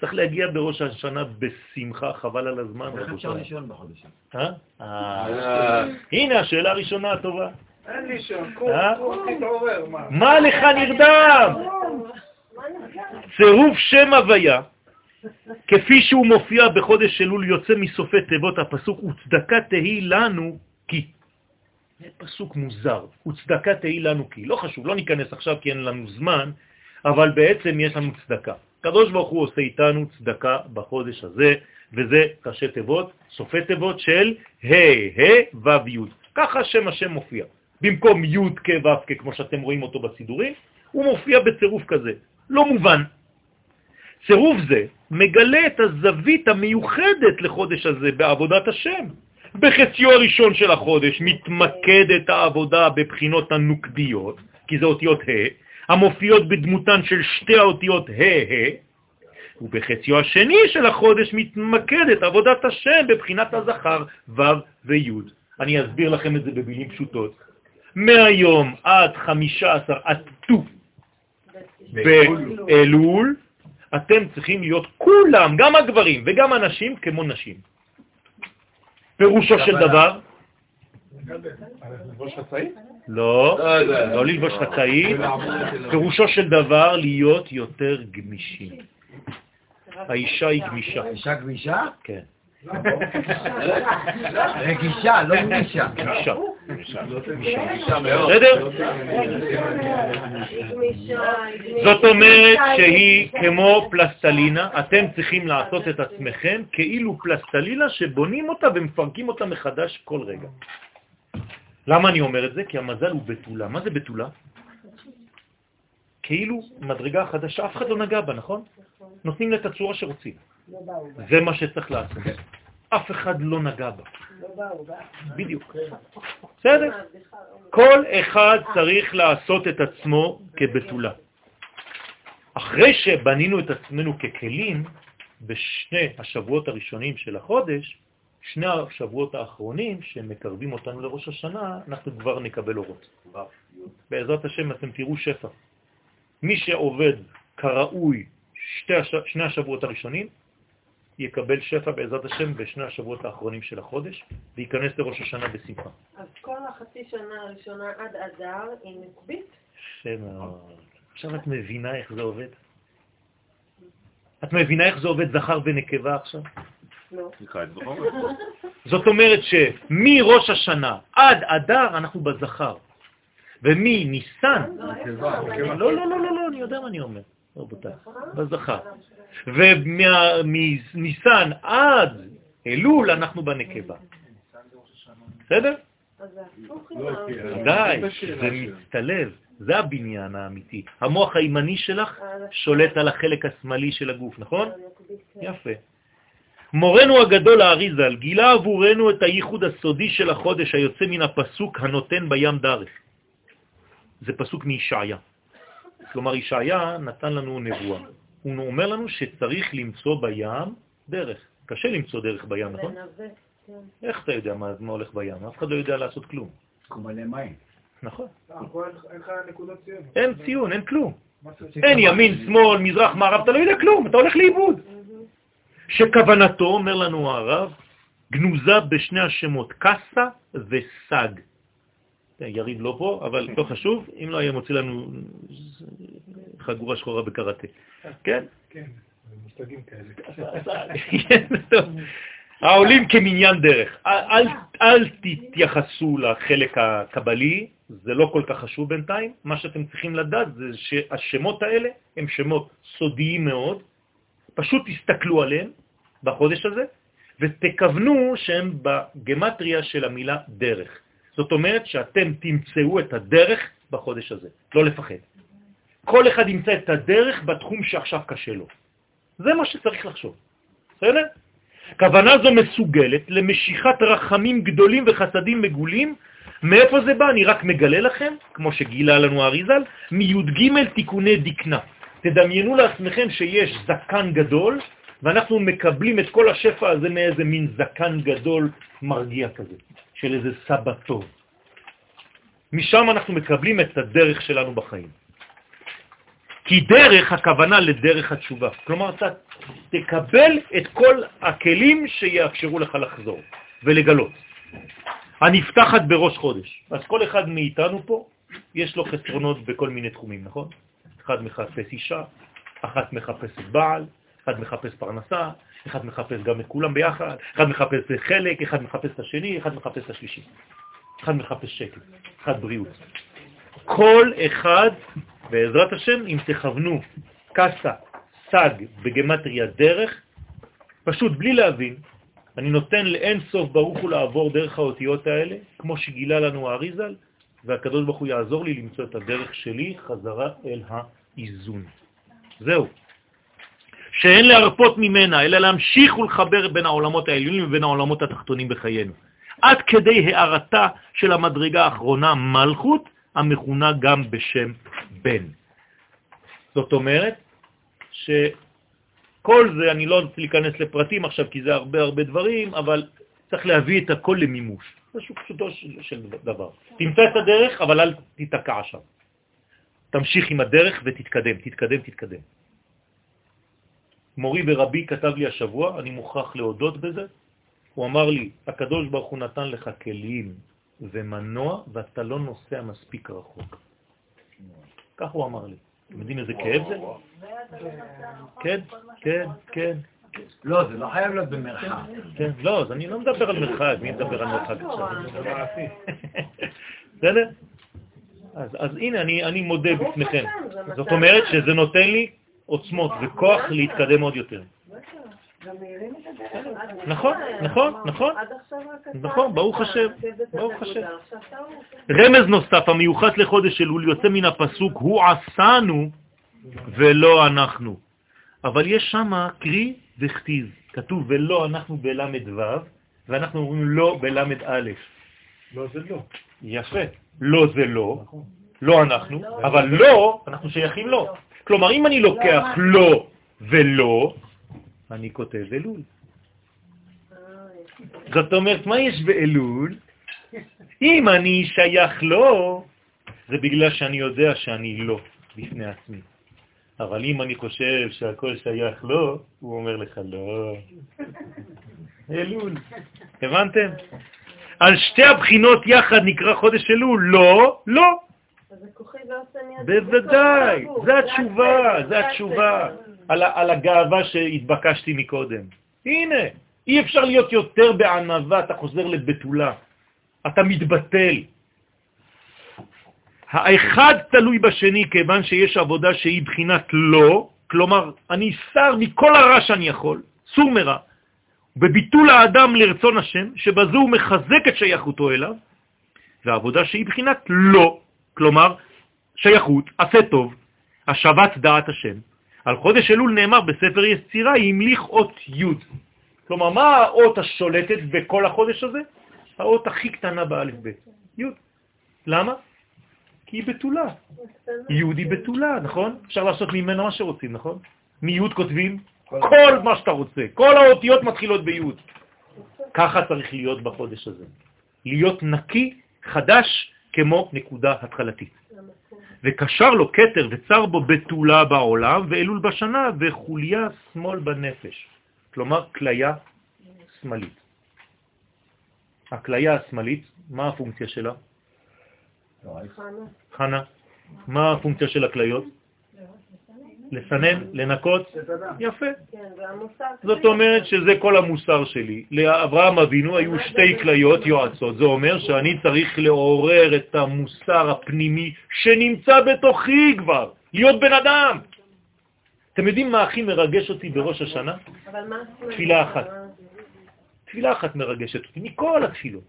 צריך להגיע בראש השנה בשמחה, חבל על הזמן. איך. אפשר לישון בחודש? אה? אה, הנה השאלה הראשונה הטובה. אין לי שם, קום, אה? קום, תתעורר, מה? מה לך נרדם? צירוף שם הוויה, כפי שהוא מופיע בחודש אלול יוצא מסופי תיבות הפסוק, וצדקה תהי לנו כי. זה פסוק מוזר, וצדקה תהי לנו כי. לא חשוב, לא ניכנס עכשיו כי אין לנו זמן, אבל בעצם יש לנו צדקה. הקדוש ברוך הוא עושה איתנו צדקה בחודש הזה, וזה ראשי תיבות, סופי תיבות של ה' ה' ו' י'. ככה שם השם מופיע. במקום י' כ' ו' כ', כמו שאתם רואים אותו בסידורים, הוא מופיע בצירוף כזה. לא מובן. צירוף זה מגלה את הזווית המיוחדת לחודש הזה בעבודת השם. בחציו הראשון של החודש מתמקדת העבודה בבחינות הנוקדיות, כי זה אותיות ה', המופיעות בדמותן של שתי האותיות ה' ובחציו השני של החודש מתמקדת עבודת השם בבחינת הזכר ו' וי'. אני אסביר לכם את זה במילים פשוטות. מהיום עד חמישה עשר עטו באלול, אתם צריכים להיות כולם, גם הגברים וגם הנשים, כמו נשים. פירושו של דבר, לא, לא ללבוש חצאית, פירושו של דבר להיות יותר גמישים. האישה היא גמישה. אישה גמישה? כן. רגישה, לא גמישה. גמישה. גמישה מאוד. בסדר? זאת אומרת שהיא כמו פלסטלינה, אתם צריכים לעשות את עצמכם כאילו פלסטלינה שבונים אותה ומפרקים אותה מחדש כל רגע. למה אני אומר את זה? כי המזל הוא בתולה. מה זה בתולה? כאילו מדרגה חדשה, אף אחד לא נגע בה, נכון? נותנים לה את הצורה שרוצים. זה מה שצריך לעשות. אף אחד לא נגע בה. בדיוק. בסדר? כל אחד צריך לעשות את עצמו כבתולה. אחרי שבנינו את עצמנו ככלים, בשני השבועות הראשונים של החודש, שני השבועות האחרונים שמקרבים אותנו לראש השנה, אנחנו כבר נקבל אורות. בעזרת השם אתם תראו שפע. מי שעובד כראוי שתי הש... שני השבועות הראשונים, יקבל שפע בעזרת השם בשני השבועות האחרונים של החודש, וייכנס לראש השנה בשמחה. אז כל החצי שנה הראשונה עד אדר היא נקבית? מאוד. עכשיו את מבינה איך זה עובד? את מבינה איך זה עובד זכר ונקבה עכשיו? לא. זאת אומרת שמראש השנה עד אדר אנחנו בזכר, ומניסן, לא, לא, לא, לא, לא, אני יודע מה אני אומר, רבותיי, בזכר. ומניסן עד אלול אנחנו בנקבה. בסדר? לא, די, זה. מצטלב, זה הבניין האמיתי. המוח הימני שלך שולט על החלק השמאלי של הגוף, נכון? יפה. מורנו הגדול האריזל גילה עבורנו את הייחוד הסודי של החודש היוצא מן הפסוק הנותן בים דרך. זה פסוק מישעיה. כלומר, ישעיה נתן לנו נבואה. הוא אומר לנו שצריך למצוא בים דרך. קשה למצוא דרך בים, נכון? כן. איך אתה יודע מה, מה הולך בים? אף אחד לא יודע לעשות כלום. מלא מים. נכון. אה, אין- ציון. אין כלום. אין ימין, שמאל, מזרח, מערב, אתה לא יודע כלום, אתה הולך לאיבוד. שכוונתו, אומר לנו הרב, גנוזה בשני השמות, קסה וסג. כן, יריב לא פה, אבל לא חשוב, אם לא היה מוציא לנו חגורה שחורה בקראטה. כן? כן, מושגים כאלה. כן. העולים כמניין דרך. אל, אל תתייחסו לחלק הקבלי, זה לא כל כך חשוב בינתיים. מה שאתם צריכים לדעת זה שהשמות האלה הם שמות סודיים מאוד. פשוט תסתכלו עליהם בחודש הזה ותכוונו שהם בגמטריה של המילה דרך. זאת אומרת שאתם תמצאו את הדרך בחודש הזה, לא לפחד. כל אחד ימצא את הדרך בתחום שעכשיו קשה לו. זה מה שצריך לחשוב. בסדר? כוונה זו מסוגלת למשיכת רחמים גדולים וחסדים מגולים. מאיפה זה בא? אני רק מגלה לכם, כמו שגילה לנו אריזל, מי"ג תיקוני דקנה. תדמיינו לעצמכם שיש זקן גדול, ואנחנו מקבלים את כל השפע הזה מאיזה מין זקן גדול מרגיע כזה, של איזה סבא טוב. משם אנחנו מקבלים את הדרך שלנו בחיים. כי דרך הכוונה לדרך התשובה. כלומר, אתה תקבל את כל הכלים שיאפשרו לך לחזור ולגלות. הנפתחת בראש חודש. אז כל אחד מאיתנו פה, יש לו חסרונות בכל מיני תחומים, נכון? אחד מחפש אישה, אחת מחפשת בעל, אחד מחפש פרנסה, אחד מחפש גם את כולם ביחד, אחד מחפש חלק, אחד מחפש את השני, אחד מחפש את השלישי. אחד מחפש שקט, אחד בריאות. כל אחד, בעזרת השם, אם תכוונו קסה, סג, בגמטריה דרך, פשוט בלי להבין, אני נותן לאין סוף ברוך הוא לעבור דרך האותיות האלה, כמו שגילה לנו האריזל, והקדוש ברוך הוא יעזור לי למצוא את הדרך שלי חזרה אל האיזון. זהו. שאין להרפות ממנה, אלא להמשיך ולחבר בין העולמות העליונים ובין העולמות התחתונים בחיינו. עד כדי הערתה של המדרגה האחרונה, מלכות, המכונה גם בשם בן. זאת אומרת שכל זה, אני לא רוצה להיכנס לפרטים עכשיו כי זה הרבה הרבה דברים, אבל צריך להביא את הכל למימוש. זה פשוטו של, של דבר. תמצא את הדרך, אבל אל תתקע שם. תמשיך עם הדרך ותתקדם, תתקדם, תתקדם. מורי ורבי כתב לי השבוע, אני מוכרח להודות בזה, הוא אמר לי, הקדוש ברוך הוא נתן לך כלים ומנוע ואתה לא נוסע מספיק רחוק. כך הוא אמר לי. אתם יודעים איזה כאב זה? כן, כן, כן. לא, זה לא חייב להיות במרחק. כן, לא, אז אני לא מדבר על מרחק, מי מדבר על מרחק עכשיו? בסדר? אז הנה, אני מודה בפניכם. זאת אומרת שזה נותן לי עוצמות וכוח להתקדם עוד יותר. נכון, נכון, נכון, נכון, ברוך השם, ברוך השם. רמז נוסף המיוחס לחודש אלול יוצא מן הפסוק, הוא עשנו ולא אנחנו. אבל יש שם קרי וכתיב, כתוב ולא אנחנו בלמד ו', ואנחנו אומרים לא בלמד א'. לא זה לא. יפה, לא זה לא, לא אנחנו, אבל לא, אנחנו שייכים לו. כלומר, אם אני לוקח לא ולא, אני כותב אלול. זאת אומרת, מה יש באלול? אם אני שייך לו, זה בגלל שאני יודע שאני לא בפני עצמי. אבל אם אני חושב שהכל שייך לו, הוא אומר לך לא. אלול. הבנתם? על שתי הבחינות יחד נקרא חודש אלול, לא, לא. בוודאי, זה התשובה, זה התשובה על הגאווה שהתבקשתי מקודם. הנה, אי אפשר להיות יותר בענבה, אתה חוזר לבתולה, אתה מתבטל. האחד תלוי בשני כיוון שיש עבודה שהיא בחינת לא, כלומר, אני שר מכל הרע שאני יכול, סור מרע, בביטול האדם לרצון השם, שבזו הוא מחזק את שייכותו אליו, והעבודה שהיא בחינת לא, כלומר, שייכות, עשה טוב, השבת דעת השם. על חודש אלול נאמר בספר יצירה, המליך אות י'. כלומר, מה האות השולטת בכל החודש הזה? האות הכי קטנה באלף ב', י'. למה? כי היא בתולה. י' היא בתולה, נכון? אפשר לעשות ממנו מה שרוצים, נכון? מי' כותבים כל מה שאתה רוצה. כל האותיות מתחילות בי'. ככה צריך להיות בחודש הזה. להיות נקי, חדש, כמו נקודה התחלתית. וקשר לו קטר וצר בו בתולה בעולם ואלול בשנה וחוליה שמאל בנפש, כלומר כליה שמאלית. הכליה השמאלית, מה הפונקציה שלה? חנה. מה הפונקציה של הכליות? לסנן, לנקות, יפה. זאת אומרת שזה כל המוסר שלי. לאברהם אבינו היו שתי כליות יועצות. זה אומר שאני צריך לעורר את המוסר הפנימי שנמצא בתוכי כבר, להיות בן אדם. אתם יודעים מה הכי מרגש אותי בראש השנה? תפילה אחת. תפילה אחת מרגשת אותי, מכל התפילות.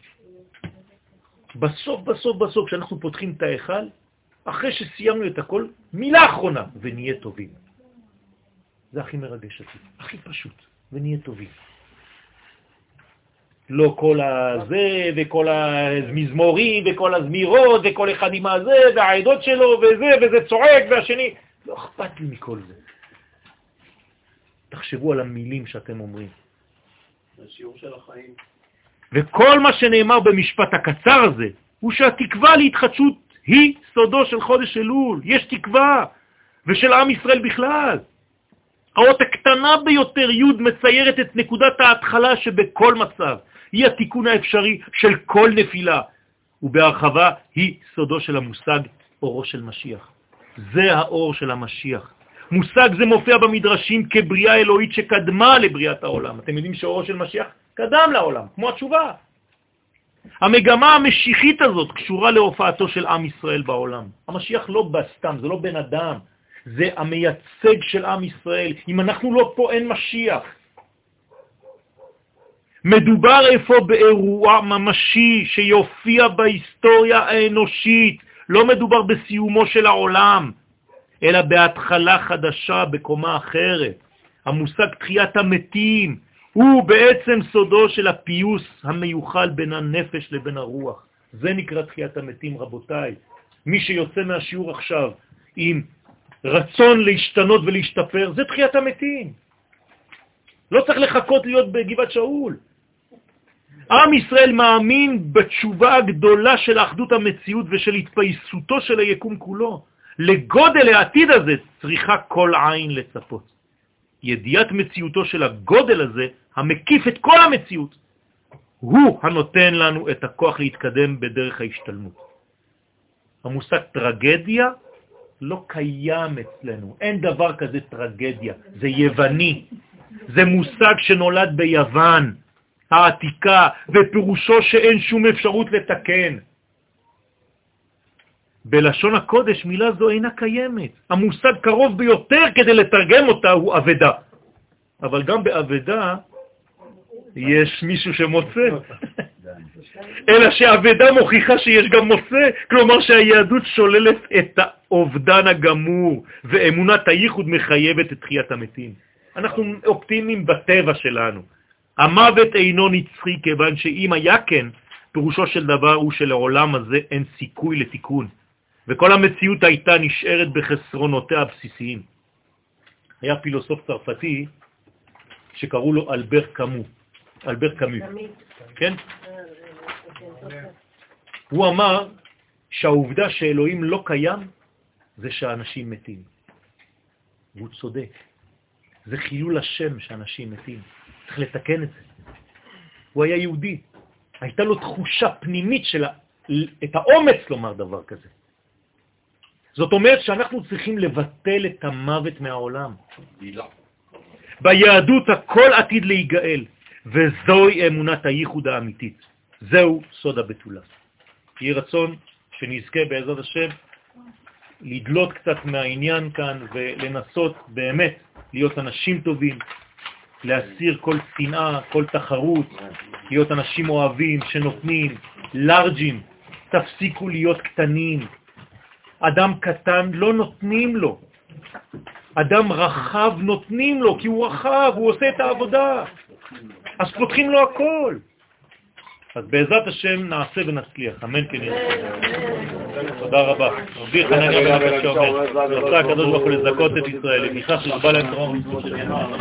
בסוף, בסוף, בסוף, כשאנחנו פותחים את ההיכל, אחרי שסיימנו את הכל, מילה אחרונה, ונהיה טובים. זה הכי מרגש אותי, הכי פשוט, ונהיה טובים. לא כל הזה, וכל המזמורים, וכל הזמירות, וכל אחד עם הזה, והעדות שלו, וזה, וזה צועק, והשני. לא אכפת לי מכל זה. תחשבו על המילים שאתם אומרים. זה שיעור של החיים. וכל מה שנאמר במשפט הקצר הזה, הוא שהתקווה להתחדשות היא סודו של חודש אלול. יש תקווה. ושל עם ישראל בכלל. האות הקטנה ביותר, י', מציירת את נקודת ההתחלה שבכל מצב. היא התיקון האפשרי של כל נפילה, ובהרחבה היא סודו של המושג אורו של משיח. זה האור של המשיח. מושג זה מופיע במדרשים כבריאה אלוהית שקדמה לבריאת העולם. אתם יודעים שאורו של משיח קדם לעולם, כמו התשובה. המגמה המשיחית הזאת קשורה להופעתו של עם ישראל בעולם. המשיח לא בא סתם, זה לא בן אדם, זה המייצג של עם ישראל. אם אנחנו לא פה, אין משיח. מדובר איפה באירוע ממשי שיופיע בהיסטוריה האנושית, לא מדובר בסיומו של העולם, אלא בהתחלה חדשה, בקומה אחרת. המושג תחיית המתים הוא בעצם סודו של הפיוס המיוחל בין הנפש לבין הרוח. זה נקרא תחיית המתים, רבותיי. מי שיוצא מהשיעור עכשיו עם רצון להשתנות ולהשתפר, זה תחיית המתים. לא צריך לחכות להיות בגבעת שאול. עם ישראל מאמין בתשובה הגדולה של אחדות המציאות ושל התפייסותו של היקום כולו. לגודל העתיד הזה צריכה כל עין לצפות. ידיעת מציאותו של הגודל הזה, המקיף את כל המציאות, הוא הנותן לנו את הכוח להתקדם בדרך ההשתלמות. המושג טרגדיה לא קיים אצלנו, אין דבר כזה טרגדיה, זה יווני, זה מושג שנולד ביוון העתיקה, ופירושו שאין שום אפשרות לתקן. בלשון הקודש מילה זו אינה קיימת. המושג קרוב ביותר כדי לתרגם אותה הוא אבדה. אבל גם באבדה יש מישהו שמוצא. אלא שהאבדה מוכיחה שיש גם מוצא, כלומר שהיהדות שוללת את האובדן הגמור, ואמונת הייחוד מחייבת את תחיית המתים. אנחנו אופטימיים בטבע שלנו. המוות אינו נצחי, כיוון שאם היה כן, פירושו של דבר הוא שלעולם הזה אין סיכוי לתיקון. וכל המציאות הייתה נשארת בחסרונותיה הבסיסיים. היה פילוסוף צרפתי שקראו לו אלבר קמו, אלבר קמו, כן? הוא אמר שהעובדה שאלוהים לא קיים זה שאנשים מתים. והוא צודק. זה חילול השם שאנשים מתים. צריך לתקן את זה. הוא היה יהודי. הייתה לו תחושה פנימית של את האומץ לומר דבר כזה. זאת אומרת שאנחנו צריכים לבטל את המוות מהעולם. ביהדות הכל עתיד להיגאל, וזוהי אמונת הייחוד האמיתית. זהו סוד הבתולה. יהי רצון שנזכה בעזרת השם לדלות קצת מהעניין כאן ולנסות באמת להיות אנשים טובים, להסיר כל שנאה, כל תחרות, להיות אנשים אוהבים שנותנים, לארג'ים, תפסיקו להיות קטנים, אדם קטן לא נותנים לו. אדם רחב נותנים לו, כי הוא רחב, הוא עושה את העבודה. אז פותחים לו הכל. אז בעזרת השם נעשה ונצליח, אמן כן תודה רבה. רבי חנניה בן הקדש שאומר, רצה הקדוש ברוך הוא לזכות את ישראל, לפיכך הרבה להם תורה ומצוות של אמן.